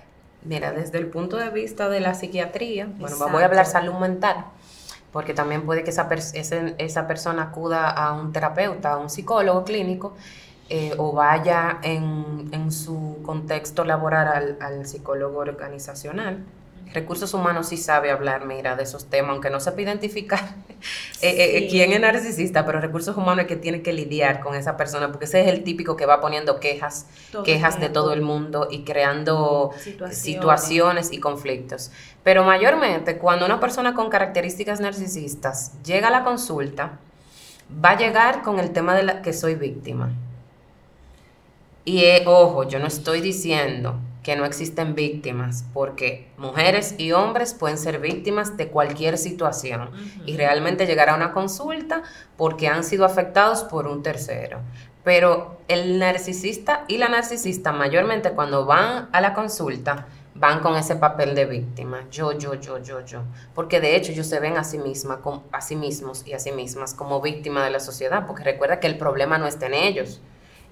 Mira, desde el punto de vista de la psiquiatría, bueno, voy a hablar salud mental, porque también puede que esa, esa persona acuda a un terapeuta, a un psicólogo clínico, eh, o vaya en, su contexto laboral al psicólogo organizacional recursos humanos sí sabe hablar, mira, de esos temas, aunque no sepa identificar eh, eh, quién es narcisista, pero recursos humanos es que tiene que lidiar con esa persona, porque ese es el típico que va poniendo quejas, quejas de todo el mundo y creando situaciones. y conflictos. Pero mayormente, cuando una persona con características narcisistas llega a la consulta, va a llegar con el tema de la que soy víctima. Y eh, ojo, yo no estoy diciendo que no existen víctimas, porque mujeres y hombres pueden ser víctimas de cualquier situación y realmente llegar a una consulta porque han sido afectados por un tercero. Pero el narcisista y la narcisista mayormente cuando van a la consulta van con ese papel de víctima, yo, yo, yo, yo, yo, porque de hecho ellos se ven a sí, misma, a sí mismos y a sí mismas como víctima de la sociedad, porque recuerda que el problema no está en ellos,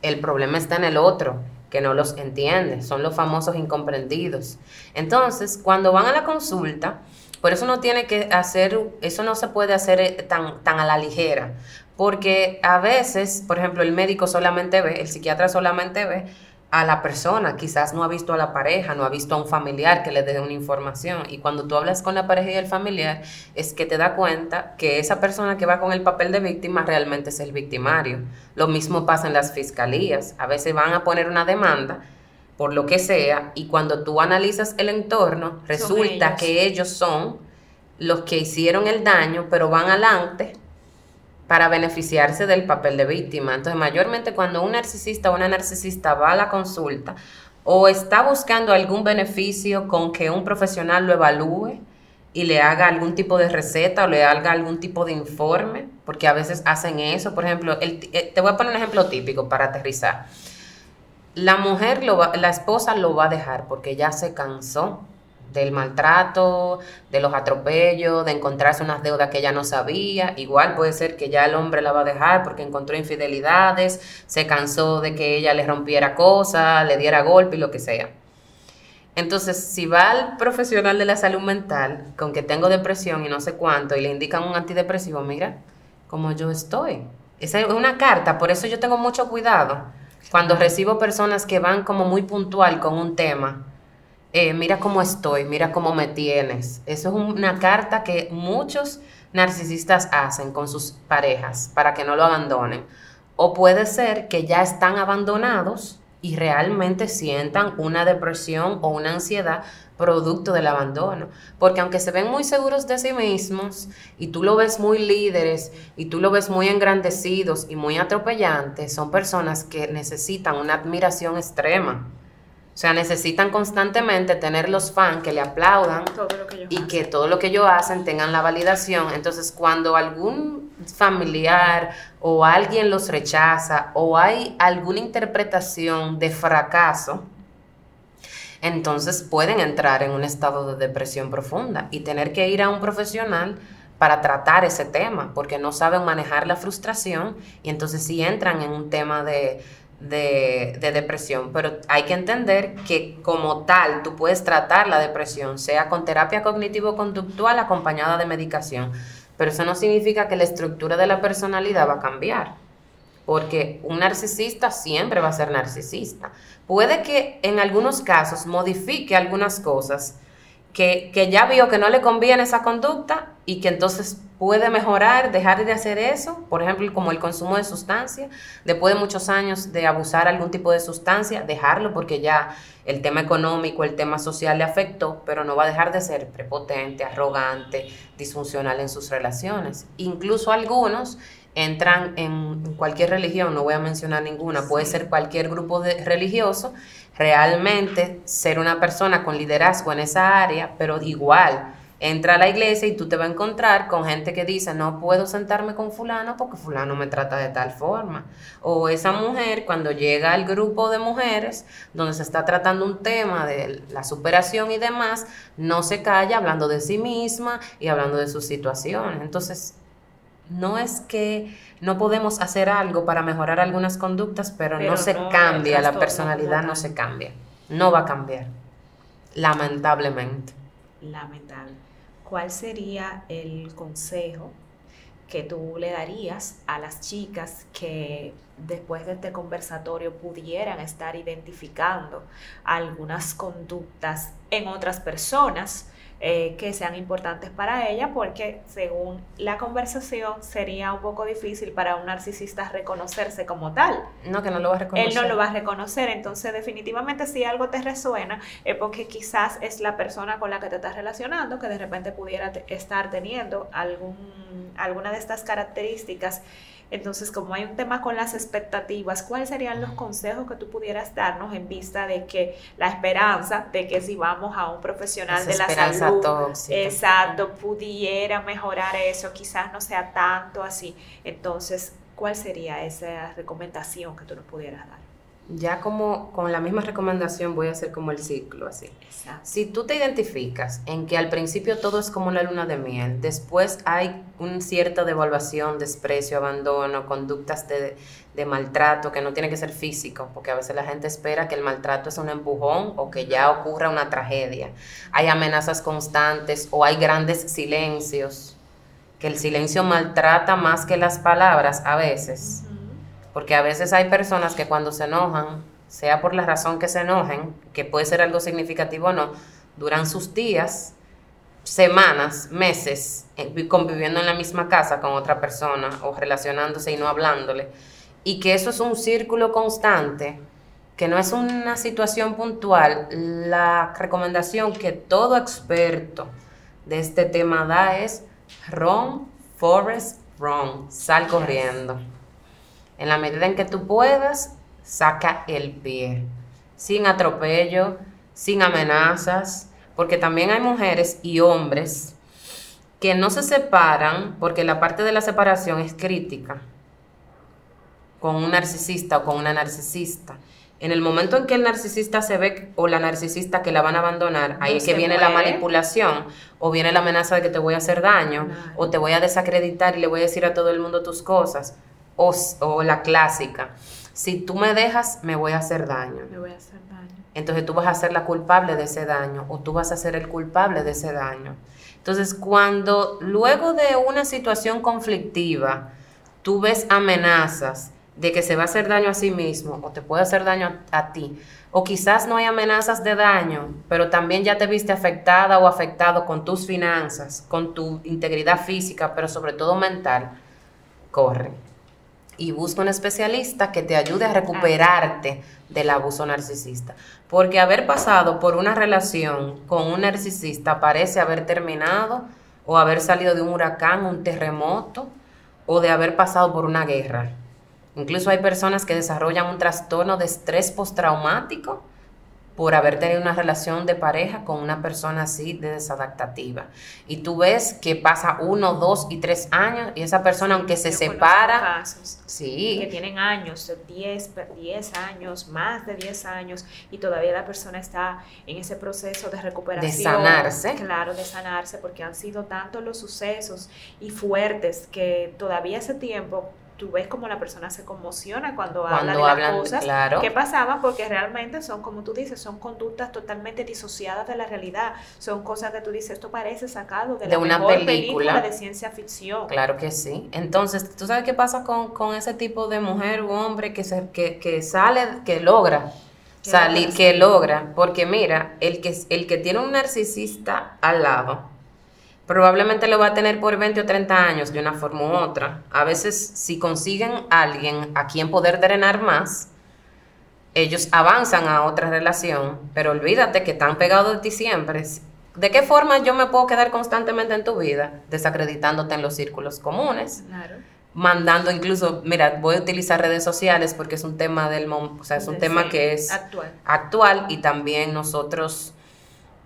el problema está en el otro que no los entiende, son los famosos incomprendidos. Entonces, cuando van a la consulta, por eso no tiene que hacer, eso no se puede hacer eh, tan, tan a la ligera, porque a veces, por ejemplo, el médico solamente ve, el psiquiatra solamente ve a la persona, quizás no ha visto a la pareja, no ha visto a un familiar que le dé una información. Y cuando tú hablas con la pareja y el familiar, es que te da cuenta que esa persona que va con el papel de víctima realmente es el victimario. Lo mismo pasa en las fiscalías. A veces van a poner una demanda por lo que sea, y cuando tú analizas el entorno, resulta que ellos son los que hicieron el daño, pero van adelante para beneficiarse del papel de víctima. Entonces, mayormente cuando un narcisista o una narcisista va a la consulta o está buscando algún beneficio con que un profesional lo evalúe y le haga algún tipo de receta o le haga algún tipo de informe, porque a veces hacen eso. Por ejemplo, eh, te voy a poner un ejemplo típico para aterrizar. La mujer, lo va, la esposa lo va a dejar porque ya se cansó del maltrato, de los atropellos, de encontrarse unas deudas que ella no sabía. Igual puede ser que ya el hombre la va a dejar porque encontró infidelidades, se cansó de que ella le rompiera cosas, le diera golpe y lo que sea. Entonces, si va al profesional de la salud mental con que tengo depresión y no sé cuánto y le indican un antidepresivo, mira como yo estoy. Esa es una carta, por eso yo tengo mucho cuidado cuando recibo personas que van como muy puntual con un tema eh, mira cómo estoy, mira cómo me tienes. Eso es una carta que muchos narcisistas hacen con sus parejas para que no lo abandonen. O puede ser que ya están abandonados y realmente sientan una depresión o una ansiedad producto del abandono. Porque aunque se ven muy seguros de sí mismos y tú lo ves muy líderes y tú lo ves muy engrandecidos y muy atropellantes, son personas que necesitan una admiración extrema. O sea, necesitan constantemente tener los fans que le aplaudan y que todo lo que ellos hacen tengan la validación. Entonces, cuando algún familiar o alguien los rechaza o hay alguna interpretación de fracaso, entonces pueden entrar en un estado de depresión profunda y tener que ir a un profesional para tratar ese tema, porque no saben manejar la frustración y entonces si entran en un tema de de, depresión, pero hay que entender que como tal tú puedes tratar la depresión, sea con terapia cognitivo-conductual acompañada de medicación, pero eso no significa que la estructura de la personalidad va a cambiar, porque un narcisista siempre va a ser narcisista. Puede que en algunos casos modifique algunas cosas que, que ya vio que no le conviene esa conducta y que entonces puede mejorar, dejar de hacer eso, por ejemplo, como el consumo de sustancia, después de muchos años de abusar algún tipo de sustancia, dejarlo porque ya el tema económico, el tema social le afectó, pero no va a dejar de ser prepotente, arrogante, disfuncional en sus relaciones. Incluso algunos entran en cualquier religión, no voy a mencionar ninguna, puede ser cualquier grupo de religioso, realmente ser una persona con liderazgo en esa área, pero igual entra a la iglesia y tú te vas a encontrar con gente que dice, no puedo sentarme con fulano porque fulano me trata de tal forma. O esa mujer cuando llega al grupo de mujeres donde se está tratando un tema de la superación y demás, no se calla hablando de sí misma y hablando de sus situaciones. Entonces, no es que no podemos hacer algo para mejorar algunas conductas, pero, no se cambia, la personalidad no se cambia, no va a cambiar, lamentablemente. Lamentable. ¿Cuál sería el consejo que tú le darías a las chicas que después de este conversatorio pudieran estar identificando algunas conductas en otras personas eh, que sean importantes para ella, porque según la conversación sería un poco difícil para un narcisista reconocerse como tal. No, que no lo va a reconocer. Él no lo va a reconocer, entonces definitivamente si algo te resuena es porque quizás es la persona con la que te estás relacionando que de repente pudiera estar teniendo algún, alguna de estas características entonces, como hay un tema con las expectativas, ¿cuáles serían los consejos que tú pudieras darnos en vista de que la esperanza de que si vamos a un profesional de la salud, exacto, pudiera mejorar eso, quizás no sea tanto así? Entonces, ¿cuál sería esa recomendación que tú nos pudieras dar? Ya como con la misma recomendación voy a hacer como el ciclo así. Si tú te identificas en que al principio todo es como la luna de miel, después hay un cierta devaluación, desprecio, abandono, conductas de, de, maltrato que no tiene que ser físico, porque a veces la gente espera que el maltrato es un empujón o que ya ocurra una tragedia. Hay amenazas constantes o hay grandes silencios, que el silencio maltrata más que las palabras a veces porque a veces hay personas que cuando se enojan sea por la razón que se enojen, que puede ser algo significativo o no, duran sus días, semanas, meses eh, conviviendo en la misma casa con otra persona o relacionándose y no hablándole. Y que eso es un círculo constante, que no es una situación puntual. La recomendación que todo experto de este tema da es run, forest, run, sal corriendo. En la medida en que tú puedas, saca el pie, sin atropello, sin amenazas, porque también hay mujeres y hombres que no se separan porque la parte de la separación es crítica con un narcisista o con una narcisista. En el momento en que el narcisista se ve o la narcisista que la van a abandonar, ahí es que viene la manipulación o viene la amenaza de que te voy a hacer daño o te voy a desacreditar y le voy a decir a todo el mundo tus cosas o, o la clásica si tú me dejas, me voy a hacer daño. Me voy a hacer daño. Entonces tú vas a ser la culpable de ese daño o tú vas a ser el culpable de ese daño. Entonces cuando luego de una situación conflictiva, tú ves amenazas de que se va a hacer daño a sí mismo o te puede hacer daño a, ti, o quizás no hay amenazas de daño, pero también ya te viste afectada o afectado con tus finanzas, con tu integridad física, pero sobre todo mental, corre y busca un especialista que te ayude a recuperarte del abuso narcisista. Porque haber pasado por una relación con un narcisista parece haber terminado o haber salido de un huracán, un terremoto o de haber pasado por una guerra. Incluso hay personas que desarrollan un trastorno de estrés postraumático por haber tenido una relación de pareja con una persona así de desadaptativa. Y tú ves que pasa uno, dos y tres años y esa persona aunque se separa... Casos sí. Que tienen años, 10, 10 años, más de 10 años y todavía la persona está en ese proceso de recuperación. De sanarse. Claro, de sanarse porque han sido tantos los sucesos y fuertes que todavía ese tiempo tú ves como la persona se conmociona cuando, habla de las cosas claro. que pasaban, porque realmente son, como tú dices, son conductas totalmente disociadas de la realidad. Son cosas que tú dices, esto parece sacado de, la una mejor película. de ciencia ficción. Claro que sí. Entonces, ¿tú sabes qué pasa con, con ese tipo de mujer u hombre que, se, que, que sale, que logra salir, que logra? Porque mira, el que, el que tiene un narcisista al lado, probablemente lo va a tener por 20 o 30 años de una forma u otra. A veces si consiguen a alguien a quien poder drenar más, ellos avanzan a otra relación, pero olvídate que están pegados de ti siempre. ¿De qué forma yo me puedo quedar constantemente en tu vida? Desacreditándote en los círculos comunes. Mandando incluso, mira, voy a utilizar redes sociales porque es un tema del, o sea, es un tema que es actual. actual y también nosotros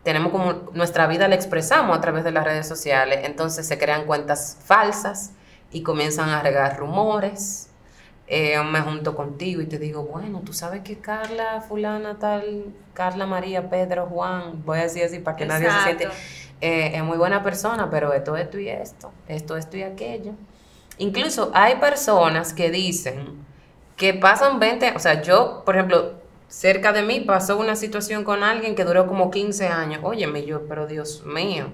tenemos como nuestra vida la expresamos a través de las redes sociales, entonces se crean cuentas falsas y comienzan a regar rumores. Eh, me junto contigo y te digo, bueno, tú sabes que Carla, fulana, tal, Carla, María, Pedro, Juan, voy a decir así para que nadie se siente, eh, es muy buena persona, pero esto, esto y esto, esto, esto y aquello. Incluso hay personas que dicen que pasan 20, o sea, yo, por ejemplo, cerca de mí pasó una situación con alguien que duró como 15 años. Óyeme, yo, pero Dios mío,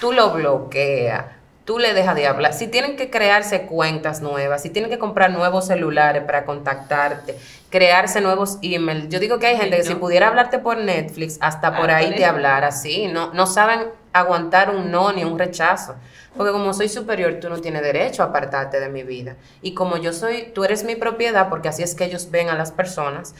tú lo bloqueas, tú le dejas de hablar. Si tienen que crearse cuentas nuevas, si tienen que comprar nuevos celulares para contactarte, crearse nuevos emails. Yo digo que hay gente que si pudiera hablarte por Netflix, hasta por ahí te hablara así. No, no saben aguantar un no ni un rechazo. Porque como soy superior, tú no tienes derecho a apartarte de mi vida. Y como yo soy, tú eres mi propiedad, porque así es que ellos ven a las personas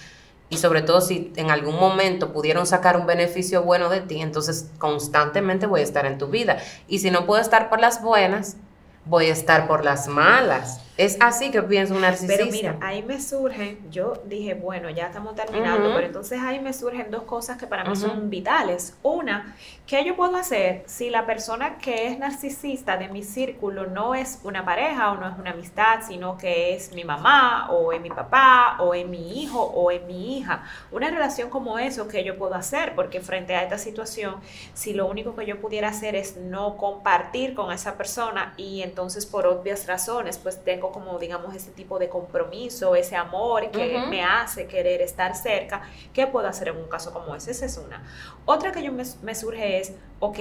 y sobre todo si en algún momento pudieron sacar un beneficio bueno de ti, entonces constantemente voy a estar en tu vida. Y si no puedo estar por las buenas, voy a estar por las malas. Es así que pienso un narcisista. Pero mira, ahí me surgen, yo dije, bueno, ya estamos terminando, pero entonces ahí me surgen dos cosas que para mí son vitales. Una, ¿qué yo puedo hacer si la persona que es narcisista de mi círculo no es una pareja o no es una amistad, sino que es mi mamá o es mi papá o es mi hijo o es mi hija? Una relación como eso, ¿qué yo puedo hacer? Porque frente a esta situación, si lo único que yo pudiera hacer es no compartir con esa persona y entonces por obvias razones, pues tengo como, digamos, ese tipo de compromiso, ese amor que me hace querer estar cerca, ¿qué puedo hacer en un caso como ese? Esa es una. Otra que yo me, surge es, ok,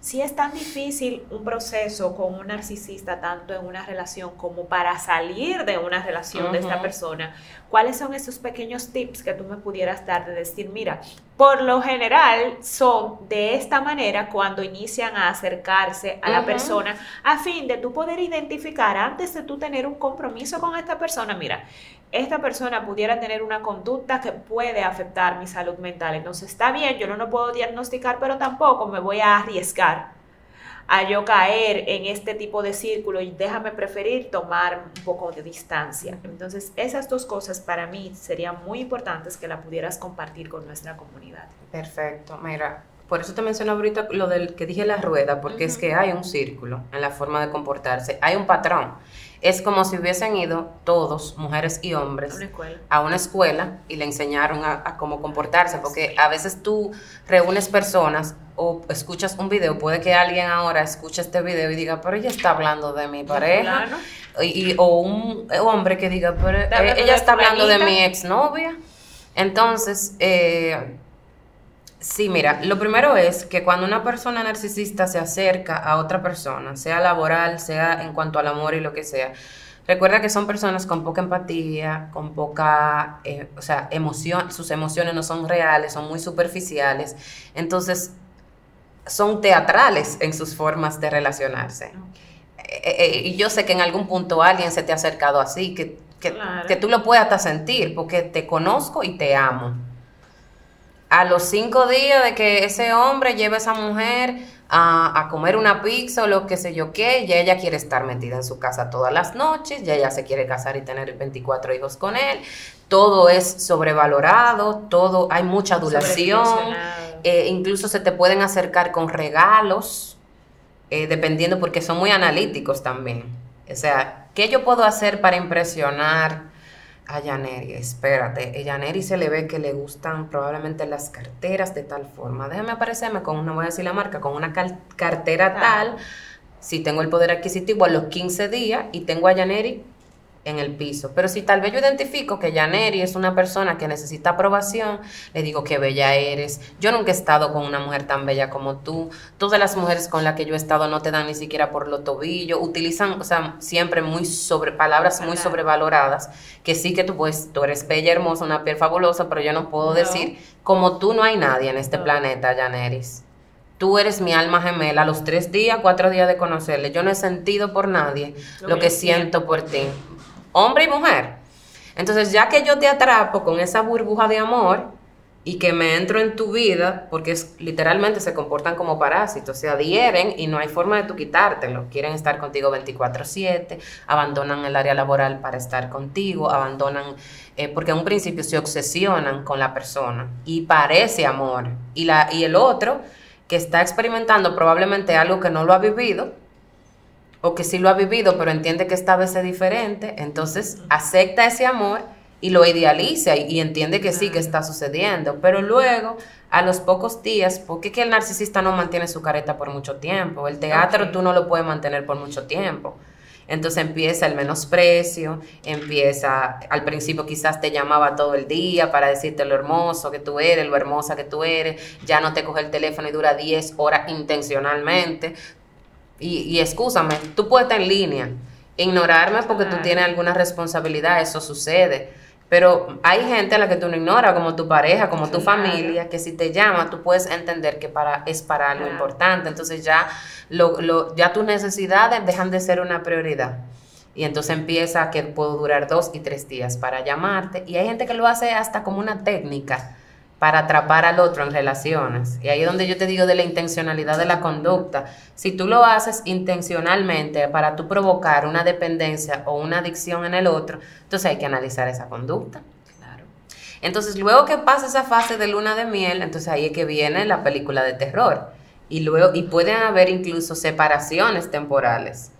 si es tan difícil un proceso con un narcisista, tanto en una relación como para salir de una relación de esta persona, ¿cuáles son esos pequeños tips que tú me pudieras dar de decir, mira, por lo general son de esta manera cuando inician a acercarse a la persona a fin de tú poder identificar antes de tú tener un compromiso con esta persona, mira, esta persona pudiera tener una conducta que puede afectar mi salud mental. Entonces está bien, yo no lo puedo diagnosticar, pero tampoco me voy a arriesgar a yo caer en este tipo de círculo y déjame preferir tomar un poco de distancia. Entonces esas dos cosas para mí serían muy importantes que la pudieras compartir con nuestra comunidad. Perfecto, mira, por eso te menciono ahorita lo del que dije la rueda, porque es que hay un círculo en la forma de comportarse, hay un patrón es como si hubiesen ido todos, mujeres y hombres, a una escuela, y le enseñaron a, cómo comportarse, porque a veces tú reúnes personas o escuchas un video, puede que alguien ahora escuche este video y diga, pero ella está hablando de mi pareja, y, o un hombre que diga, pero ella está hablando de mi exnovia. Entonces, eh, Sí, mira, lo primero es que cuando una persona narcisista se acerca a otra persona, sea laboral, sea en cuanto al amor y lo que sea, recuerda que son personas con poca empatía, con poca, eh, o sea, emoción, sus emociones no son reales, son muy superficiales, entonces son teatrales en sus formas de relacionarse. Eh, eh, y yo sé que en algún punto alguien se te ha acercado así, que, que tú lo puedes hasta sentir, porque te conozco y te amo a los cinco días de que ese hombre lleve a esa mujer a, comer una pizza o lo que sé yo qué, ya ella quiere estar metida en su casa todas las noches, ya ella se quiere casar y tener 24 hijos con él, todo es sobrevalorado, todo, hay mucha adulación, eh, incluso se te pueden acercar con regalos, eh, dependiendo porque son muy analíticos también. O sea, ¿qué yo puedo hacer para impresionar? A Yaneri, espérate, a Yaneri se le ve que le gustan probablemente las carteras de tal forma. Déjame aparecerme con, no voy a decir la marca, con una cartera tal, si tengo el poder adquisitivo a los 15 días y tengo a Yaneri en el piso. Pero si tal vez yo identifico que Yaneri es una persona que necesita aprobación, le digo que bella eres. Yo nunca he estado con una mujer tan bella como tú. Todas las mujeres con las que yo he estado no te dan ni siquiera por los tobillos. Utilizan, o sea, siempre muy sobre palabras muy sobrevaloradas, que sí que tú pues tú eres bella, hermosa, una piel fabulosa, pero yo no puedo decir como tú no hay nadie en este planeta, Yaneris. Tú eres mi alma gemela. A los tres días, cuatro días de conocerle, yo no he sentido por nadie lo, que siento por ti hombre y mujer. Entonces, ya que yo te atrapo con esa burbuja de amor y que me entro en tu vida, porque es, literalmente se comportan como parásitos, se adhieren y no hay forma de tú quitártelo. Quieren estar contigo 24/7, abandonan el área laboral para estar contigo, abandonan, eh, porque en un principio se obsesionan con la persona y parece amor. Y, la, y el otro, que está experimentando probablemente algo que no lo ha vivido, o que sí lo ha vivido, pero entiende que esta vez es diferente, entonces acepta ese amor y lo idealiza y, entiende que sí, que está sucediendo, pero luego, a los pocos días, porque es que el narcisista no mantiene su careta por mucho tiempo, el teatro tú no lo puedes mantener por mucho tiempo. Entonces empieza el menosprecio, empieza, al principio quizás te llamaba todo el día para decirte lo hermoso que tú eres, lo hermosa que tú eres, ya no te coge el teléfono y dura 10 horas intencionalmente, y, y excúsame, tú puedes estar en línea, ignorarme porque tú tienes alguna responsabilidad, eso sucede. Pero hay gente a la que tú no ignoras, como tu pareja, como tu familia, que si te llama, tú puedes entender que para, es para algo importante. Entonces ya, lo, lo, ya tus necesidades dejan de ser una prioridad. Y entonces empieza que puedo durar dos y tres días para llamarte. Y hay gente que lo hace hasta como una técnica para atrapar al otro en relaciones. Y ahí es donde yo te digo de la intencionalidad de la conducta. Si tú lo haces intencionalmente para tú provocar una dependencia o una adicción en el otro, entonces hay que analizar esa conducta. Claro. Entonces, luego que pasa esa fase de luna de miel, entonces ahí es que viene la película de terror. Y luego y pueden haber incluso separaciones temporales.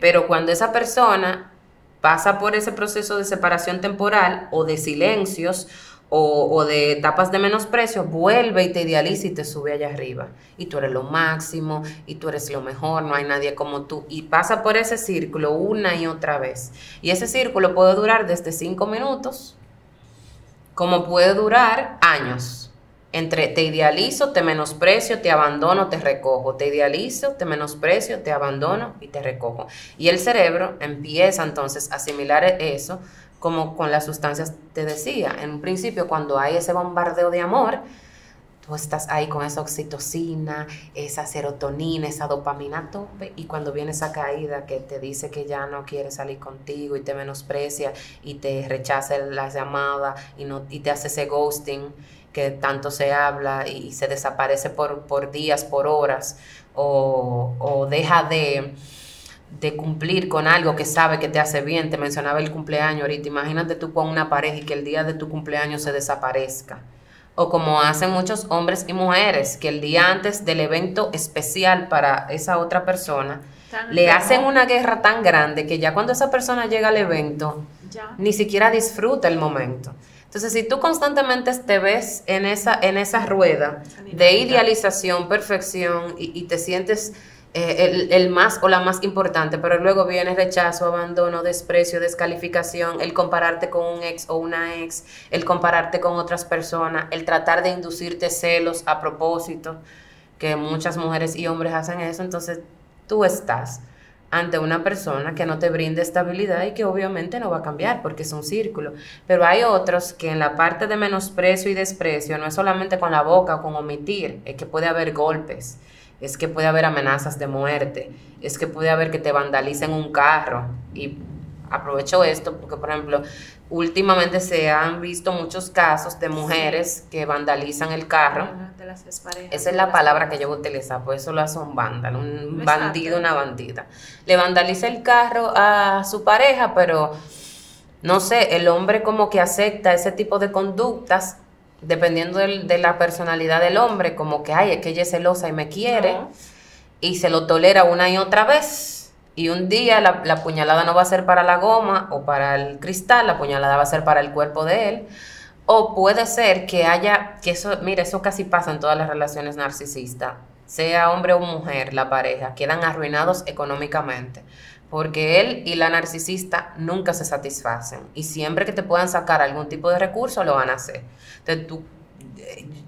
Pero cuando esa persona pasa por ese proceso de separación temporal o de silencios o, de etapas de menosprecio, vuelve y te idealiza y te sube allá arriba. Y tú eres lo máximo, y tú eres lo mejor, no hay nadie como tú. Y pasa por ese círculo una y otra vez. Y ese círculo puede durar desde cinco minutos, como puede durar años. Entre te idealizo, te menosprecio, te abandono, te recojo, te idealizo, te menosprecio, te abandono y te recojo. Y el cerebro empieza entonces a asimilar eso como con las sustancias te decía. En un principio, cuando hay ese bombardeo de amor, tú estás ahí con esa oxitocina, esa serotonina, esa dopamina tope, y cuando viene esa caída que te dice que ya no quiere salir contigo y te menosprecia y te rechaza las llamadas y, no, y te hace ese ghosting que tanto se habla y se desaparece por, por días, por horas, o, o deja de, de, cumplir con algo que sabe que te hace bien. Te mencionaba el cumpleaños ahorita. Imagínate tú con una pareja y que el día de tu cumpleaños se desaparezca. O como hacen muchos hombres y mujeres, que el día antes del evento especial para esa otra persona, le hacen una guerra tan grande que ya cuando esa persona llega al evento, ni siquiera disfruta el momento. Entonces, si tú constantemente te ves en esa, en esa rueda de idealización, perfección y, te sientes eh, el, más o la más importante, pero luego viene rechazo, abandono, desprecio, descalificación, el compararte con un ex o una ex, el compararte con otras personas, el tratar de inducirte celos a propósito, que muchas mujeres y hombres hacen eso, entonces tú estás ante una persona que no te brinde estabilidad y que obviamente no va a cambiar porque es un círculo. Pero hay otros que en la parte de menosprecio y desprecio no es solamente con la boca o con omitir, es que puede haber golpes, es que puede haber amenazas de muerte, es que puede haber que te vandalicen un carro. Y aprovecho esto porque, por ejemplo, últimamente se han visto muchos casos de mujeres que vandalizan el carro. Esa es la palabra que yo voy a utilizar, pues eso lo hace un vándalo, un bandido, una bandida. Le vandaliza el carro a su pareja, pero no sé, el hombre como que acepta ese tipo de conductas dependiendo de la personalidad del hombre, como que, ay, es que ella es celosa y me quiere, y se lo tolera una y otra vez y un día la, puñalada no va a ser para la goma o para el cristal, la puñalada va a ser para el cuerpo de él. O puede ser que haya, que eso, mire, eso casi pasa en todas las relaciones narcisistas, sea hombre o mujer, la pareja, quedan arruinados económicamente, porque él y la narcisista nunca se satisfacen. Y siempre que te puedan sacar algún tipo de recurso lo van a hacer. Entonces tú,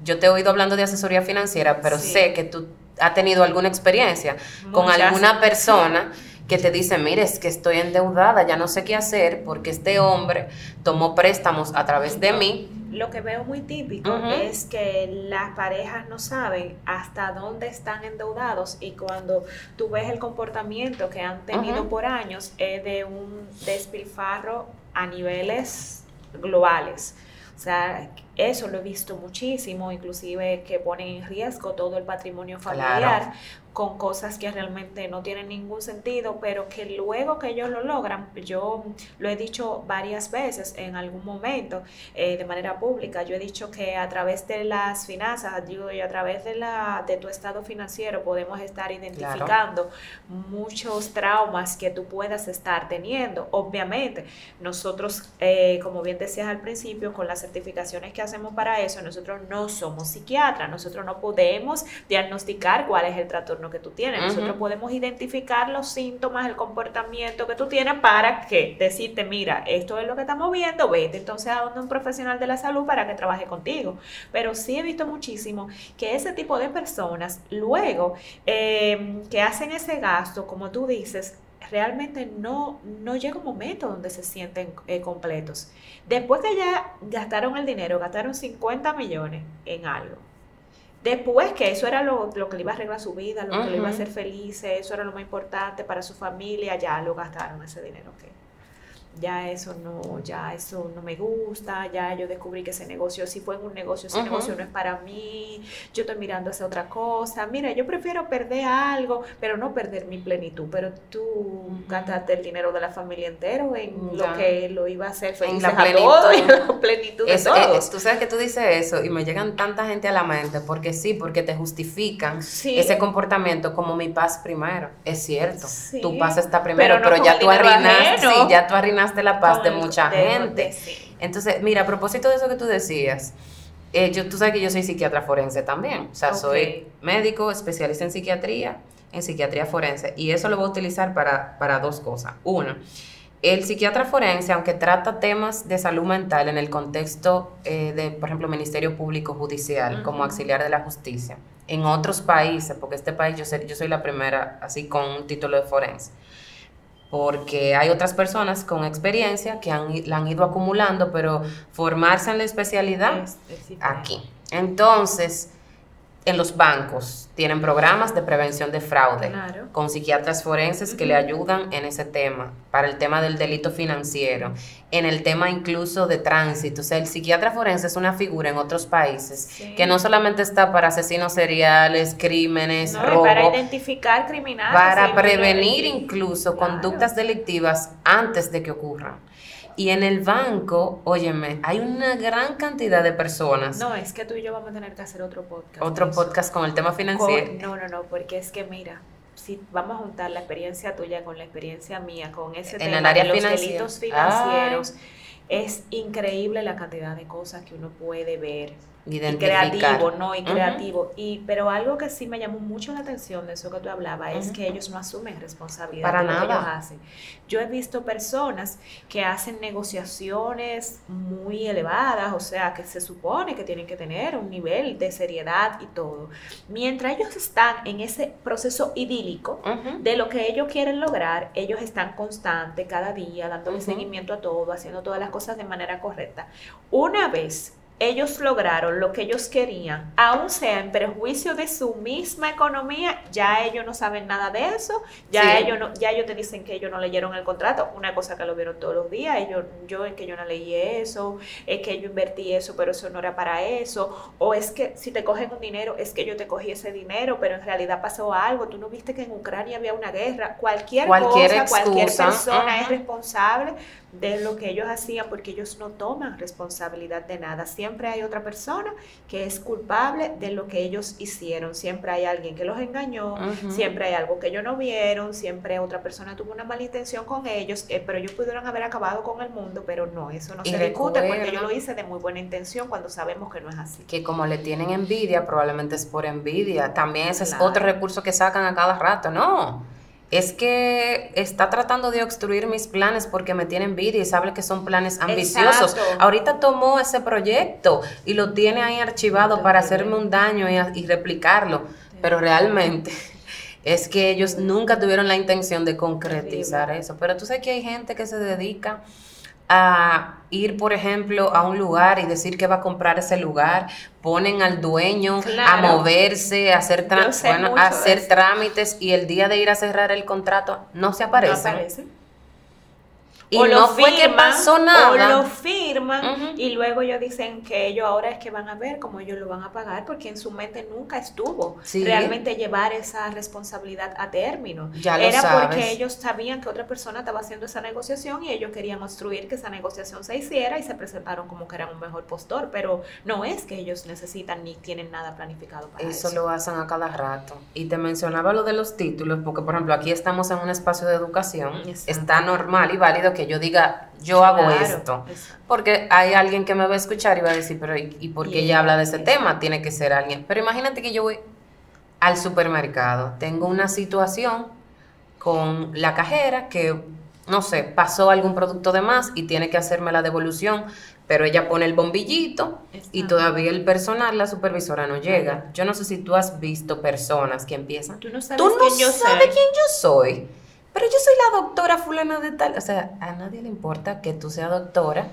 yo te he oído hablando de asesoría financiera, pero sé que tú has tenido alguna experiencia con alguna persona que te dice, mire, es que estoy endeudada, ya no sé qué hacer porque este hombre tomó préstamos a través de mí. Lo que veo muy típico es que las parejas no saben hasta dónde están endeudados y cuando tú ves el comportamiento que han tenido por años es de un despilfarro a niveles globales. O sea, eso lo he visto muchísimo, inclusive que ponen en riesgo todo el patrimonio familiar con cosas que realmente no tienen ningún sentido, pero que luego que ellos lo logran, yo lo he dicho varias veces en algún momento eh, de manera pública, yo he dicho que a través de las finanzas, digo yo, a través de, la, de tu estado financiero podemos estar identificando muchos traumas que tú puedas estar teniendo. Obviamente, nosotros, eh, como bien decías al principio, con las certificaciones que hacemos para eso, nosotros no somos psiquiatras, nosotros no podemos diagnosticar cuál es el trastorno que tú tienes. Nosotros podemos identificar los síntomas, el comportamiento que tú tienes para que decirte, mira, esto es lo que estamos viendo, vete entonces a donde un profesional de la salud para que trabaje contigo. Pero sí he visto muchísimo que ese tipo de personas luego eh, que hacen ese gasto, como tú dices, realmente no, no llega un momento donde se sienten eh, completos. Después que ya gastaron el dinero, gastaron 50 millones en algo, Después que eso era lo, que le iba a arreglar su vida, lo que le iba a hacer feliz, eso era lo más importante para su familia, ya lo gastaron ese dinero que ya eso no, ya eso no me gusta, ya yo descubrí que ese negocio, si fue en un negocio, ese negocio no es para mí, yo estoy mirando hacia otra cosa, mira, yo prefiero perder algo, pero no perder mi plenitud, pero tú gastaste el dinero de la familia entero en lo que lo iba a hacer feliz la plenitud. todo y la plenitud. de todos. tú sabes que tú dices eso y me llegan tanta gente a la mente, porque sí, porque te justifican ese comportamiento como mi paz primero, es cierto, tu paz está primero, pero, ya tú arruinaste, sí, ya tú arruinaste de la paz de mucha gente. Entonces, mira, a propósito de eso que tú decías, eh, yo, tú sabes que yo soy psiquiatra forense también, o sea, soy médico, especialista en psiquiatría, en psiquiatría forense, y eso lo voy a utilizar para, para dos cosas. Una, el psiquiatra forense, aunque trata temas de salud mental en el contexto eh, de, por ejemplo, Ministerio Público Judicial, como auxiliar de la justicia, en otros países, porque este país yo, yo soy la primera así con un título de forense, porque hay otras personas con experiencia que han, la han ido acumulando, pero formarse en la especialidad aquí. Entonces, en los bancos tienen programas de prevención de fraude con psiquiatras forenses que le ayudan en ese tema, para el tema del delito financiero, en el tema incluso de tránsito. O sea, el psiquiatra forense es una figura en otros países que no solamente está para asesinos seriales, crímenes, no, para identificar criminales. Para prevenir incluso conductas delictivas antes de que ocurran. Y en el banco, óyeme, hay una gran cantidad de personas. No, es que tú y yo vamos a tener que hacer otro podcast. Otro podcast con el tema financiero. no, no, no, porque es que mira, si vamos a juntar la experiencia tuya con la experiencia mía, con ese tema el área de los delitos financieros, es increíble la cantidad de cosas que uno puede ver y creativo, ¿no? Y creativo. y, pero algo que sí me llamó mucho la atención de eso que tú hablabas es que ellos no asumen responsabilidad Para de lo que ellos hacen. Yo he visto personas que hacen negociaciones muy elevadas, o sea, que se supone que tienen que tener un nivel de seriedad y todo. Mientras ellos están en ese proceso idílico de lo que ellos quieren lograr, ellos están constantes cada día, dándole seguimiento a todo, haciendo todas las cosas de manera correcta. Una vez ellos lograron lo que ellos querían, aun sea en perjuicio de su misma economía, ya ellos no saben nada de eso, ya ellos no, ya ellos te dicen que ellos no leyeron el contrato, una cosa que lo vieron todos los días, ellos, yo es que yo no leí eso, es que yo invertí eso, pero eso no era para eso, o es que si te cogen un dinero, es que yo te cogí ese dinero, pero en realidad pasó algo, tú no viste que en Ucrania había una guerra, cualquier, cosa, cualquier persona es responsable de lo que ellos hacían porque ellos no toman responsabilidad de nada. Siempre hay otra persona que es culpable de lo que ellos hicieron. Siempre hay alguien que los engañó, siempre hay algo que ellos no vieron, siempre otra persona tuvo una mala intención con ellos, eh, pero ellos pudieron haber acabado con el mundo, pero no, eso no se discute porque yo lo hice de muy buena intención cuando sabemos que no es así. Que como le tienen envidia, probablemente es por envidia. También ese es otro recurso que sacan a cada rato, ¿no? Es que está tratando de obstruir mis planes porque me tiene envidia y sabe que son planes ambiciosos. Ahorita tomó ese proyecto y lo tiene ahí archivado para hacerme un daño y, replicarlo, pero realmente es que ellos nunca tuvieron la intención de concretizar eso. Pero tú sabes que hay gente que se dedica a ir, por ejemplo, a un lugar y decir que va a comprar ese lugar, ponen al dueño a moverse, a hacer, a hacer trámites y el día de ir a cerrar el contrato no se aparece. No aparece. Y o no fue que pasó nada. O lo firman y luego ellos dicen que ellos ahora es que van a ver cómo ellos lo van a pagar porque en su mente nunca estuvo realmente llevar esa responsabilidad a término. Ya Era porque ellos sabían que otra persona estaba haciendo esa negociación y ellos querían obstruir que esa negociación se hiciera y se presentaron como que eran un mejor postor, pero no es que ellos necesitan ni tienen nada planificado para eso. Eso lo hacen a cada rato. Y te mencionaba lo de los títulos porque, por ejemplo, aquí estamos en un espacio de educación, está normal y válido que yo diga, yo hago esto. Porque hay alguien que me va a escuchar y va a decir, pero ¿y, por qué ella habla de ese tema? Tiene que ser alguien. Pero imagínate que yo voy al supermercado, tengo una situación con la cajera que, no sé, pasó algún producto de más y tiene que hacerme la devolución, pero ella pone el bombillito y todavía el personal, la supervisora no llega. Yo no sé si tú has visto personas que empiezan. Tú no sabes, quién, yo sabes quién yo soy pero yo soy la doctora fulana de tal. O sea, a nadie le importa que tú seas doctora.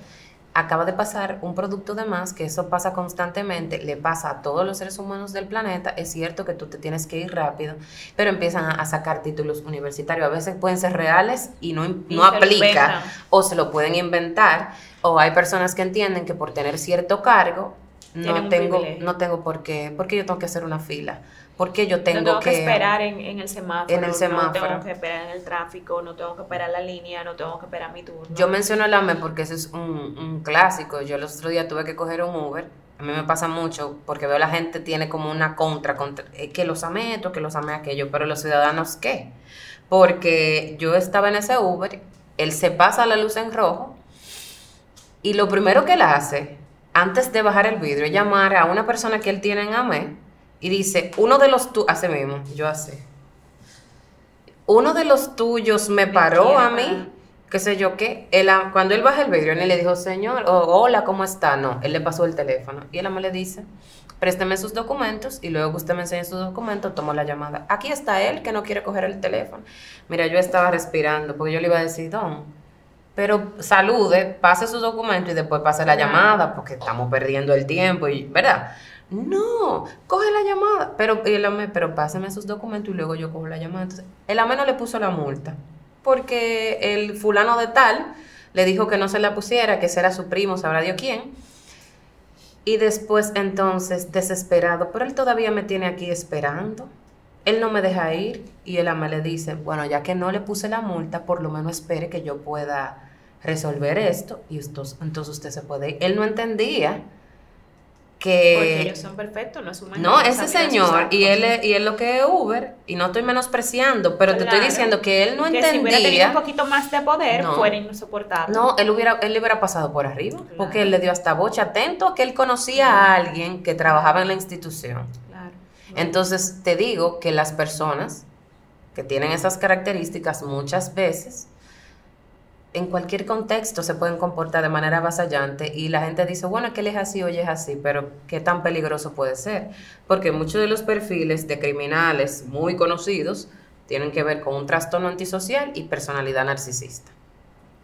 Acaba de pasar un producto de más, que eso pasa constantemente, le pasa a todos los seres humanos del planeta. Es cierto que tú te tienes que ir rápido, pero empiezan a, sacar títulos universitarios. A veces pueden ser reales y no, no aplica, o se lo pueden inventar, o hay personas que entienden que por tener cierto cargo, no tengo, no tengo por qué, porque yo tengo que hacer una fila porque yo tengo, no tengo que, esperar en, el semáforo, en el semáforo, no tengo que esperar en el tráfico, no tengo que esperar la línea, no tengo que esperar mi turno. Yo menciono el AME porque ese es un, clásico. Yo el otro día tuve que coger un Uber. A mí me pasa mucho porque veo la gente tiene como una contra, contra eh, que los ame esto, que los ame aquello, pero los ciudadanos qué? Porque yo estaba en ese Uber, él se pasa la luz en rojo y lo primero que él hace, antes de bajar el vidrio, es llamar a una persona que él tiene en AME y dice, uno de los tuyos, hace mismo, yo hace. Uno de los tuyos me paró a mí qué sé yo qué. Él, cuando él baja el vidrio, él le dijo, señor, hola, ¿cómo está? No, él le pasó el teléfono. Y él me le dice, présteme sus documentos y luego que usted me enseñe sus documentos, tomo la llamada. Aquí está él que no quiere coger el teléfono. Mira, yo estaba respirando porque yo le iba a decir, don, pero salude, pase sus documentos y después pase la llamada porque estamos perdiendo el tiempo y, ¿verdad? No, coge la llamada, pero, el pero páseme sus documentos y luego yo cojo la llamada. Entonces, el AME no le puso la multa porque el fulano de tal le dijo que no se la pusiera, que ese era su primo, sabrá Dios quién. Y después entonces, desesperado, pero él todavía me tiene aquí esperando. Él no me deja ir y el ama le dice, bueno, ya que no le puse la multa, por lo menos espere que yo pueda resolver esto y entonces usted se puede ir. Él no entendía que... Porque ellos son perfectos, no es humano. No, ese señor, y él, y él lo que es Uber, y no estoy menospreciando, pero te estoy diciendo que él no que entendía... Si hubiera tenido un poquito más de poder, fuera insoportable. No, él, hubiera, él le hubiera pasado por arriba, porque él le dio hasta bocha atento a que él conocía a alguien que trabajaba en la institución. Claro. Entonces, te digo que las personas que tienen esas características muchas veces en cualquier contexto se pueden comportar de manera avasallante y la gente dice, bueno, que él es así o es así, pero ¿qué tan peligroso puede ser? Porque muchos de los perfiles de criminales muy conocidos tienen que ver con un trastorno antisocial y personalidad narcisista.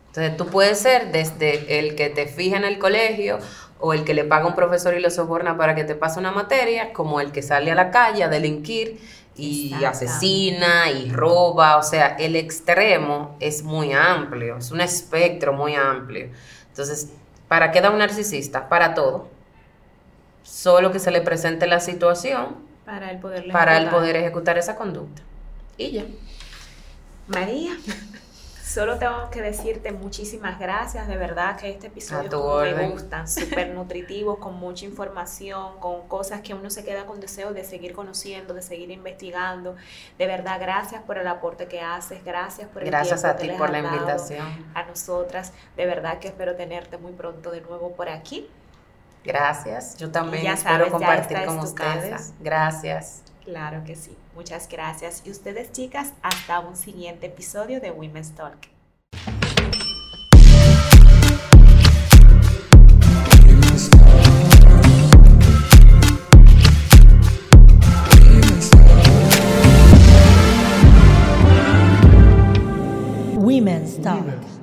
Entonces tú puedes ser desde el que te fija en el colegio o el que le paga un profesor y lo soborna para que te pase una materia, como el que sale a la calle a delinquir y asesina y roba, o sea, el extremo es muy amplio, es un espectro muy amplio. Entonces, ¿para qué da un narcisista? Para todo. Solo que se le presente la situación para el poder, para el poder ejecutar esa conducta. Y ya. María. Solo tengo que decirte muchísimas gracias, de verdad que este episodio me gustan, súper nutritivos, con mucha información, con cosas que uno se queda con deseo de seguir conociendo, de seguir investigando. De verdad, gracias por el aporte que haces, gracias por el Gracias a ti por la invitación. A nosotras, de verdad que espero tenerte muy pronto de nuevo por aquí. Gracias, yo también espero compartir con ustedes. Gracias. Claro que sí. Muchas gracias y ustedes chicas, hasta un siguiente episodio de Women's Talk. Women's Talk.